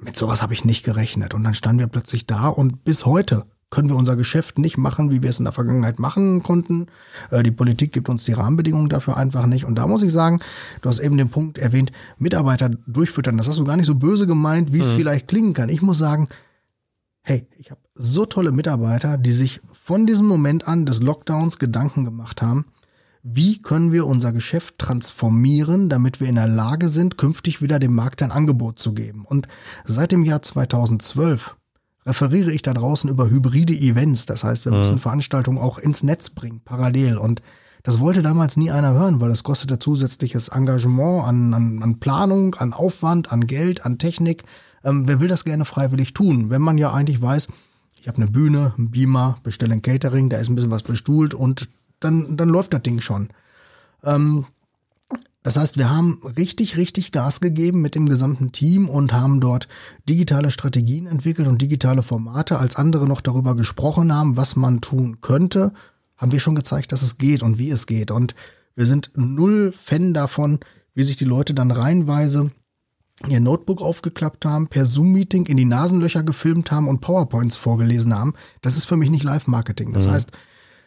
mit sowas habe ich nicht gerechnet. Und dann standen wir plötzlich da und bis heute können wir unser Geschäft nicht machen, wie wir es in der Vergangenheit machen konnten. Äh, die Politik gibt uns die Rahmenbedingungen dafür einfach nicht. Und da muss ich sagen, du hast eben den Punkt erwähnt, Mitarbeiter durchfüttern. Das hast du gar nicht so böse gemeint, wie es mhm. vielleicht klingen kann. Ich muss sagen, hey, ich habe so tolle Mitarbeiter, die sich von diesem Moment an des Lockdowns Gedanken gemacht haben, wie können wir unser Geschäft transformieren, damit wir in der Lage sind, künftig wieder dem Markt ein Angebot zu geben. Und seit dem Jahr 2012 referiere ich da draußen über hybride Events. Das heißt, wir mhm. müssen Veranstaltungen auch ins Netz bringen, parallel. Und das wollte damals nie einer hören, weil das kostete zusätzliches Engagement an, an, an Planung, an Aufwand, an Geld, an Technik. Ähm, wer will das gerne freiwillig tun, wenn man ja eigentlich weiß, ich habe eine Bühne, einen Beamer, bestelle ein Catering, da ist ein bisschen was bestuhlt und dann, dann läuft das Ding schon. Ähm, das heißt, wir haben richtig, richtig Gas gegeben mit dem gesamten Team und haben dort digitale Strategien entwickelt und digitale Formate. Als andere noch darüber gesprochen haben, was man tun könnte, haben wir schon gezeigt, dass es geht und wie es geht. Und wir sind null Fan davon, wie sich die Leute dann reihenweise ihr Notebook aufgeklappt haben, per Zoom-Meeting in die Nasenlöcher gefilmt haben und PowerPoints vorgelesen haben. Das ist für mich nicht Live-Marketing. Das mhm. heißt,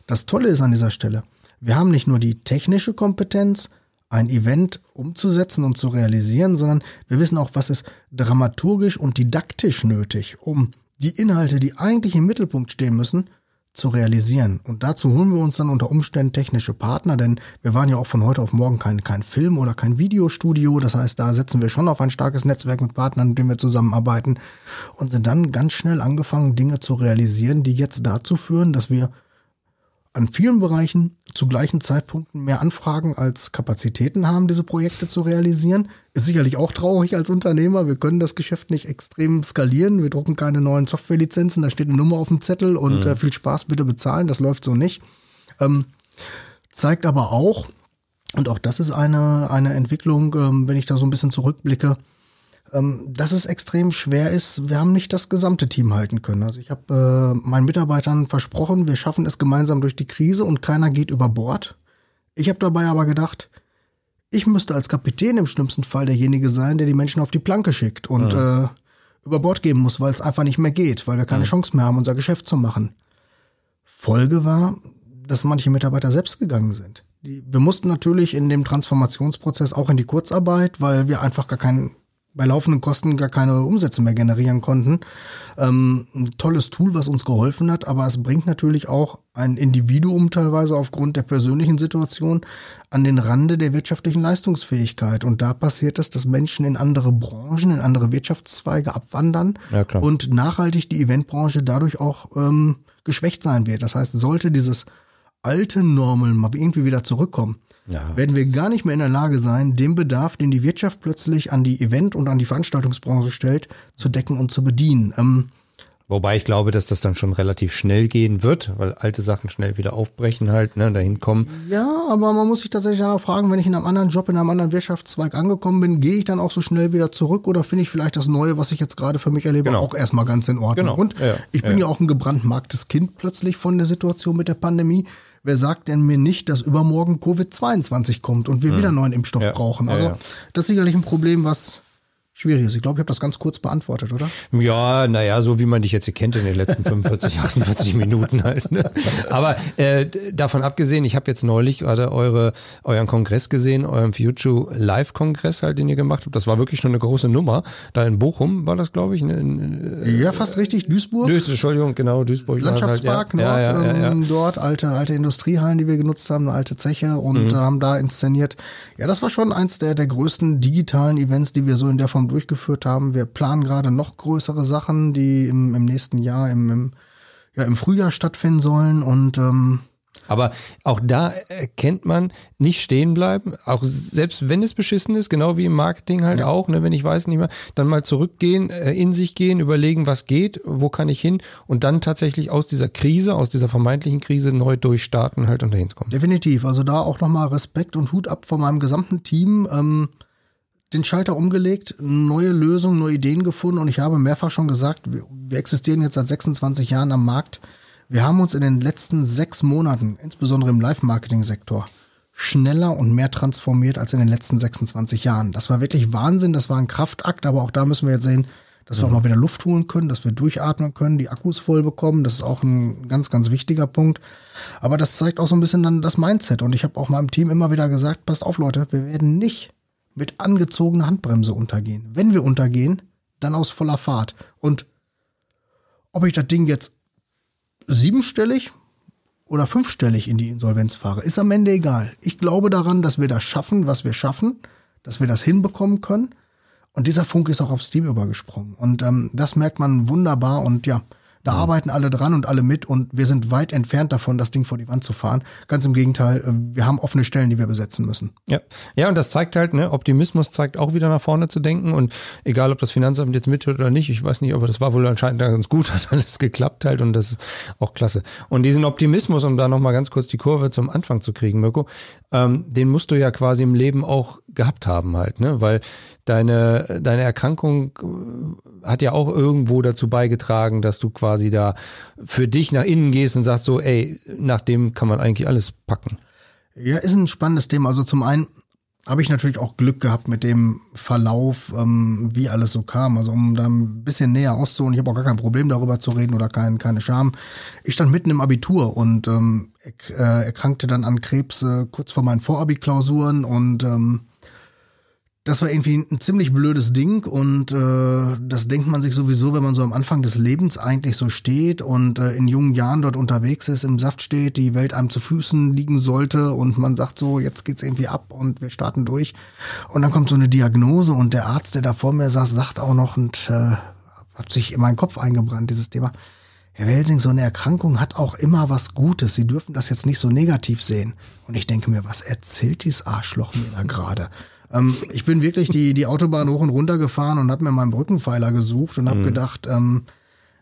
das Tolle ist an dieser Stelle, wir haben nicht nur die technische Kompetenz, ein Event umzusetzen und zu realisieren, sondern wir wissen auch, was ist dramaturgisch und didaktisch nötig, um die Inhalte, die eigentlich im Mittelpunkt stehen müssen, zu realisieren. Und dazu holen wir uns dann unter Umständen technische Partner, denn wir waren ja auch von heute auf morgen kein, kein Film oder kein Videostudio. Das heißt, da setzen wir schon auf ein starkes Netzwerk mit Partnern, mit denen wir zusammenarbeiten und sind dann ganz schnell angefangen, Dinge zu realisieren, die jetzt dazu führen, dass wir an vielen Bereichen zu gleichen Zeitpunkten mehr Anfragen als Kapazitäten haben, diese Projekte zu realisieren. Ist sicherlich auch traurig als Unternehmer. Wir können das Geschäft nicht extrem skalieren. Wir drucken keine neuen Softwarelizenzen. Da steht eine Nummer auf dem Zettel und mhm. äh, viel Spaß bitte bezahlen. Das läuft so nicht. Ähm, zeigt aber auch, und auch das ist eine, eine Entwicklung, ähm, wenn ich da so ein bisschen zurückblicke, ähm, dass es extrem schwer ist. Wir haben nicht das gesamte Team halten können. Also ich habe äh, meinen Mitarbeitern versprochen, wir schaffen es gemeinsam durch die Krise und keiner geht über Bord. Ich habe dabei aber gedacht, ich müsste als Kapitän im schlimmsten Fall derjenige sein, der die Menschen auf die Planke schickt und ja. äh, über Bord geben muss, weil es einfach nicht mehr geht, weil wir keine ja. Chance mehr haben, unser Geschäft zu machen. Folge war, dass manche Mitarbeiter selbst gegangen sind. Die, wir mussten natürlich in dem Transformationsprozess auch in die Kurzarbeit, weil wir einfach gar keinen bei laufenden Kosten gar keine Umsätze mehr generieren konnten. Ähm, ein tolles Tool, was uns geholfen hat, aber es bringt natürlich auch ein Individuum teilweise aufgrund der persönlichen Situation an den Rande der wirtschaftlichen Leistungsfähigkeit. Und da passiert es, dass Menschen in andere Branchen, in andere Wirtschaftszweige abwandern ja, und nachhaltig die Eventbranche dadurch auch ähm, geschwächt sein wird. Das heißt, sollte dieses alte Normal mal irgendwie wieder zurückkommen, ja. werden wir gar nicht mehr in der Lage sein, den Bedarf, den die Wirtschaft plötzlich an die Event- und an die Veranstaltungsbranche stellt, zu decken und zu bedienen. Ähm, Wobei ich glaube, dass das dann schon relativ schnell gehen wird, weil alte Sachen schnell wieder aufbrechen halt, ne, dahin kommen. Ja, aber man muss sich tatsächlich auch fragen, wenn ich in einem anderen Job, in einem anderen Wirtschaftszweig angekommen bin, gehe ich dann auch so schnell wieder zurück oder finde ich vielleicht das Neue, was ich jetzt gerade für mich erlebe, genau. auch erstmal ganz in Ordnung. Genau. Und ja, ich bin ja. ja auch ein gebrandmarktes Kind plötzlich von der Situation mit der Pandemie wer sagt denn mir nicht, dass übermorgen Covid-22 kommt und wir hm. wieder neuen Impfstoff ja. brauchen? Also, ja, das ist sicherlich ein Problem, was schwierig ist. Ich glaube, ich habe das ganz kurz beantwortet, oder? Ja, naja, so wie man dich jetzt hier kennt in den letzten 45, 48 Minuten halt. Ne? Aber äh, davon abgesehen, ich habe jetzt neulich gerade eure, euren Kongress gesehen, euren Future Live-Kongress halt, den ihr gemacht habt. Das war wirklich schon eine große Nummer. Da in Bochum war das, glaube ich. Ne? In, äh, ja, fast richtig. Duisburg. Duis, Entschuldigung, genau, Duisburg. Landschaftspark halt, ja. Nord, ja, ja, ähm, dort alte, alte Industriehallen, die wir genutzt haben, eine alte Zeche und mhm. haben da inszeniert. Ja, das war schon eins der, der größten digitalen Events, die wir so in der Form durchgeführt haben. Wir planen gerade noch größere Sachen, die im, im nächsten Jahr, im, im, ja, im Frühjahr stattfinden sollen. Und ähm, aber auch da erkennt man, nicht stehen bleiben, auch selbst wenn es beschissen ist, genau wie im Marketing halt ja. auch, ne, wenn ich weiß nicht mehr, dann mal zurückgehen, äh, in sich gehen, überlegen, was geht, wo kann ich hin und dann tatsächlich aus dieser Krise, aus dieser vermeintlichen Krise neu durchstarten halt und dahin kommen. Definitiv, also da auch nochmal Respekt und Hut ab von meinem gesamten Team. Ähm den Schalter umgelegt, neue Lösungen, neue Ideen gefunden und ich habe mehrfach schon gesagt, wir, wir existieren jetzt seit 26 Jahren am Markt. Wir haben uns in den letzten sechs Monaten, insbesondere im Live-Marketing-Sektor, schneller und mehr transformiert als in den letzten 26 Jahren. Das war wirklich Wahnsinn, das war ein Kraftakt, aber auch da müssen wir jetzt sehen, dass wir auch mal wieder Luft holen können, dass wir durchatmen können, die Akkus voll bekommen. Das ist auch ein ganz, ganz wichtiger Punkt. Aber das zeigt auch so ein bisschen dann das Mindset. Und ich habe auch meinem Team immer wieder gesagt, passt auf Leute, wir werden nicht mit angezogener Handbremse untergehen. Wenn wir untergehen, dann aus voller Fahrt. Und ob ich das Ding jetzt siebenstellig oder fünfstellig in die Insolvenz fahre, ist am Ende egal. Ich glaube daran, dass wir das schaffen, was wir schaffen, dass wir das hinbekommen können. Und dieser Funke ist auch aufs Team übergesprungen. Und ähm, das merkt man wunderbar. Und ja, da ja. arbeiten alle dran und alle mit und wir sind weit entfernt davon, das Ding vor die Wand zu fahren. Ganz im Gegenteil, äh, wir haben offene Stellen, die wir besetzen müssen. Ja, ja und das zeigt halt, ne, Optimismus zeigt auch wieder nach vorne zu denken und egal, ob das Finanzamt jetzt mithört oder nicht, ich weiß nicht, aber das war wohl anscheinend ganz gut, hat alles geklappt halt und das ist auch klasse. Und diesen Optimismus, um da nochmal ganz kurz die Kurve zum Anfang zu kriegen, Mirko, ähm, den musst du ja quasi im Leben auch gehabt haben halt, ne, weil deine, deine Erkrankung äh, hat ja auch irgendwo dazu beigetragen, dass du quasi da für dich nach innen gehst und sagst so, ey, nach dem kann man eigentlich alles packen. Ja, ist ein spannendes Thema. Also zum einen habe ich natürlich auch Glück gehabt mit dem Verlauf, ähm, wie alles so kam. Also um da ein bisschen näher auszuholen, ich habe auch gar kein Problem darüber zu reden oder kein, keine Scham. Ich stand mitten im Abitur und ähm, äh, erkrankte dann an Krebs äh, kurz vor meinen Vorabi-Klausuren und ähm, das war irgendwie ein ziemlich blödes Ding und äh, das denkt man sich sowieso, wenn man so am Anfang des Lebens eigentlich so steht und äh, in jungen Jahren dort unterwegs ist, im Saft steht, die Welt einem zu Füßen liegen sollte und man sagt so, jetzt geht's irgendwie ab und wir starten durch. Und dann kommt so eine Diagnose und der Arzt, der da vor mir saß, sagt auch noch und äh, hat sich in meinen Kopf eingebrannt, dieses Thema. Herr Welsing, so eine Erkrankung hat auch immer was Gutes. Sie dürfen das jetzt nicht so negativ sehen. Und ich denke mir, was erzählt dieses Arschloch mir da gerade? Ähm, ich bin wirklich die, die Autobahn hoch und runter gefahren und habe mir meinen Brückenpfeiler gesucht und habe mhm. gedacht, ähm,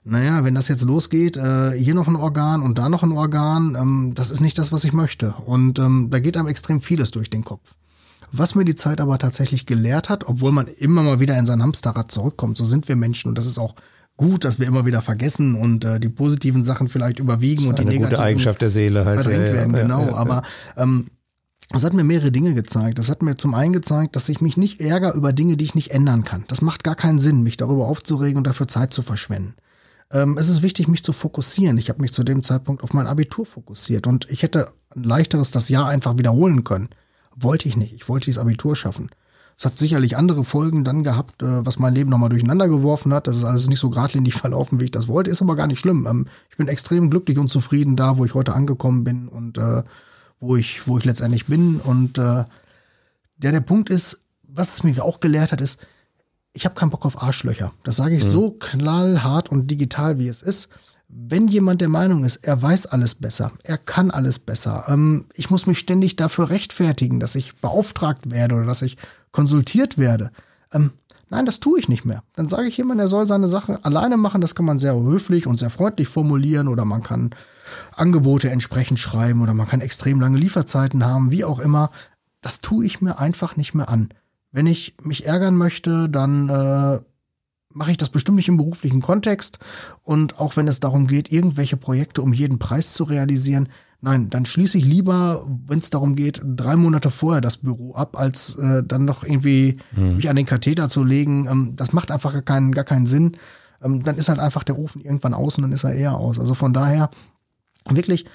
naja, wenn das jetzt losgeht, äh, hier noch ein Organ und da noch ein Organ, ähm, das ist nicht das, was ich möchte. Und ähm, da geht einem extrem vieles durch den Kopf. Was mir die Zeit aber tatsächlich gelehrt hat, obwohl man immer mal wieder in sein Hamsterrad zurückkommt, so sind wir Menschen und das ist auch gut, dass wir immer wieder vergessen und äh, die positiven Sachen vielleicht überwiegen und die negativen gute Eigenschaft der Seele halt verdrängt ja, werden. Ja, genau, ja, aber ähm, das hat mir mehrere Dinge gezeigt. Das hat mir zum einen gezeigt, dass ich mich nicht ärgere über Dinge, die ich nicht ändern kann. Das macht gar keinen Sinn, mich darüber aufzuregen und dafür Zeit zu verschwenden. Ähm, es ist wichtig, mich zu fokussieren. Ich habe mich zu dem Zeitpunkt auf mein Abitur fokussiert und ich hätte ein leichteres das Jahr einfach wiederholen können. Wollte ich nicht. Ich wollte dieses Abitur schaffen. Es hat sicherlich andere Folgen dann gehabt, äh, was mein Leben nochmal durcheinander geworfen hat. Das ist alles nicht so geradlinig verlaufen, wie ich das wollte. Ist aber gar nicht schlimm. Ähm, ich bin extrem glücklich und zufrieden da, wo ich heute angekommen bin und äh, wo ich, wo ich letztendlich bin. Und äh, der, der Punkt ist, was es mich auch gelehrt hat, ist, ich habe keinen Bock auf Arschlöcher. Das sage ich mhm. so knallhart und digital, wie es ist. Wenn jemand der Meinung ist, er weiß alles besser, er kann alles besser, ähm, ich muss mich ständig dafür rechtfertigen, dass ich beauftragt werde oder dass ich konsultiert werde. Ähm, nein, das tue ich nicht mehr. Dann sage ich jemand, er soll seine Sache alleine machen. Das kann man sehr höflich und sehr freundlich formulieren oder man kann Angebote entsprechend schreiben oder man kann extrem lange Lieferzeiten haben, wie auch immer. Das tue ich mir einfach nicht mehr an. Wenn ich mich ärgern möchte, dann äh, mache ich das bestimmt nicht im beruflichen Kontext. Und auch wenn es darum geht, irgendwelche Projekte um jeden Preis zu realisieren, nein, dann schließe ich lieber, wenn es darum geht, drei Monate vorher das Büro ab, als äh, dann noch irgendwie hm. mich an den Katheter zu legen. Ähm, das macht einfach gar keinen, gar keinen Sinn. Ähm, dann ist halt einfach der Ofen irgendwann aus und dann ist er eher aus. Also von daher wirklich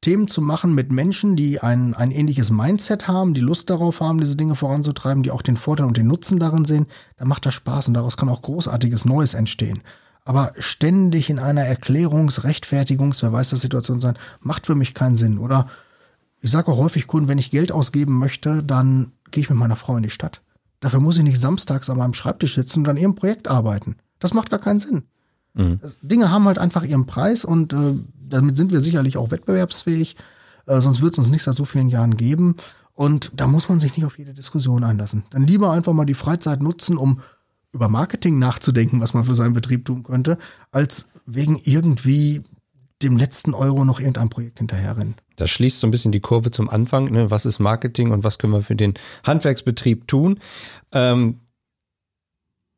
Themen zu machen mit Menschen, die ein, ein ähnliches Mindset haben, die Lust darauf haben, diese Dinge voranzutreiben, die auch den Vorteil und den Nutzen darin sehen, dann macht das Spaß und daraus kann auch großartiges Neues entstehen. Aber ständig in einer Erklärungs-, Rechtfertigungs-, wer weiß, der Situation sein, macht für mich keinen Sinn. Oder ich sage auch häufig Kunden, wenn ich Geld ausgeben möchte, dann gehe ich mit meiner Frau in die Stadt. Dafür muss ich nicht samstags an meinem Schreibtisch sitzen und an ihrem Projekt arbeiten. Das macht gar keinen Sinn. Mhm. Dinge haben halt einfach ihren Preis und äh, damit sind wir sicherlich auch wettbewerbsfähig. Äh, sonst wird es uns nicht seit so vielen Jahren geben. Und da muss man sich nicht auf jede Diskussion einlassen. Dann lieber einfach mal die Freizeit nutzen, um über Marketing nachzudenken, was man für seinen Betrieb tun könnte, als wegen irgendwie dem letzten Euro noch irgendein Projekt hinterherrennen. Das schließt so ein bisschen die Kurve zum Anfang. Ne? Was ist Marketing und was können wir für den Handwerksbetrieb tun? Ähm,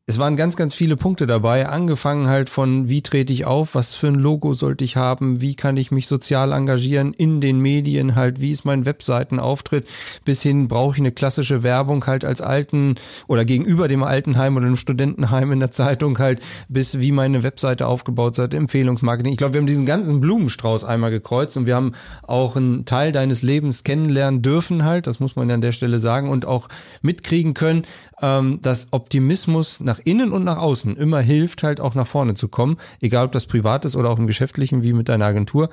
es waren ganz, ganz viele Punkte dabei, angefangen halt von, wie trete ich auf, was für ein Logo sollte ich haben, wie kann ich mich sozial engagieren in den Medien? Halt, wie ist mein Webseitenauftritt, bis hin brauche ich eine klassische Werbung halt als alten oder gegenüber dem Altenheim oder dem Studentenheim in der Zeitung halt, bis wie meine Webseite aufgebaut seid, Empfehlungsmarketing. Ich glaube, wir haben diesen ganzen Blumenstrauß einmal gekreuzt und wir haben auch einen Teil deines Lebens kennenlernen dürfen halt, das muss man ja an der Stelle sagen und auch mitkriegen können, ähm, dass Optimismus nach innen und nach außen immer hilft, halt auch nach vorne zu kommen, egal ob das privat ist oder auch im Geschäftlichen wie mit deiner Agentur.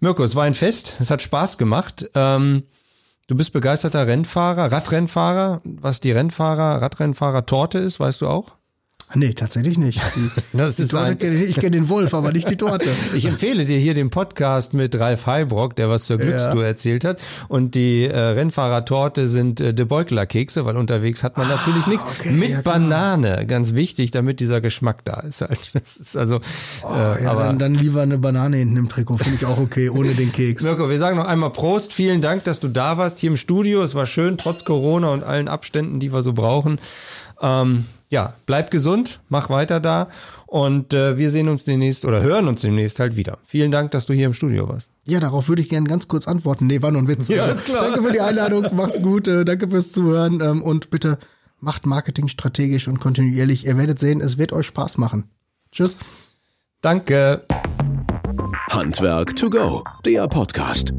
Mirko, es war ein Fest, es hat Spaß gemacht. Ähm, du bist begeisterter Rennfahrer, Radrennfahrer. Was die Rennfahrer, Radrennfahrer Torte ist, weißt du auch? Nee, tatsächlich nicht. Die, Das die ist Torte kenn ich, ich kenne den Wolf, aber nicht die Torte. Ich empfehle dir hier den Podcast mit Ralf Heibrock, der was zur Glückstour erzählt hat. Und die äh, Rennfahrertorte sind äh, De Beukeler Kekse, weil unterwegs hat man natürlich nichts. Mit ja. Banane, ganz wichtig, damit dieser Geschmack da ist. Halt. Das ist also, äh, Ja, aber dann, dann lieber eine Banane hinten im Trikot, finde ich auch okay, ohne den Keks. Mirko, wir sagen noch einmal Prost. Vielen Dank, dass du da warst hier im Studio. Es war schön, trotz Corona und allen Abständen, die wir so brauchen. Ähm, ja, bleib gesund, mach weiter da und äh, wir sehen uns demnächst oder hören uns demnächst halt wieder. Vielen Dank, dass du hier im Studio warst. Ja, darauf würde ich gerne ganz kurz antworten. Nee, war nur ein Witz. Ja, ist klar. Danke für die Einladung, macht's gut, äh, danke fürs Zuhören ähm, und bitte macht Marketing strategisch und kontinuierlich. Ihr werdet sehen, es wird euch Spaß machen. Tschüss. Danke. Handwerk to go, der Podcast.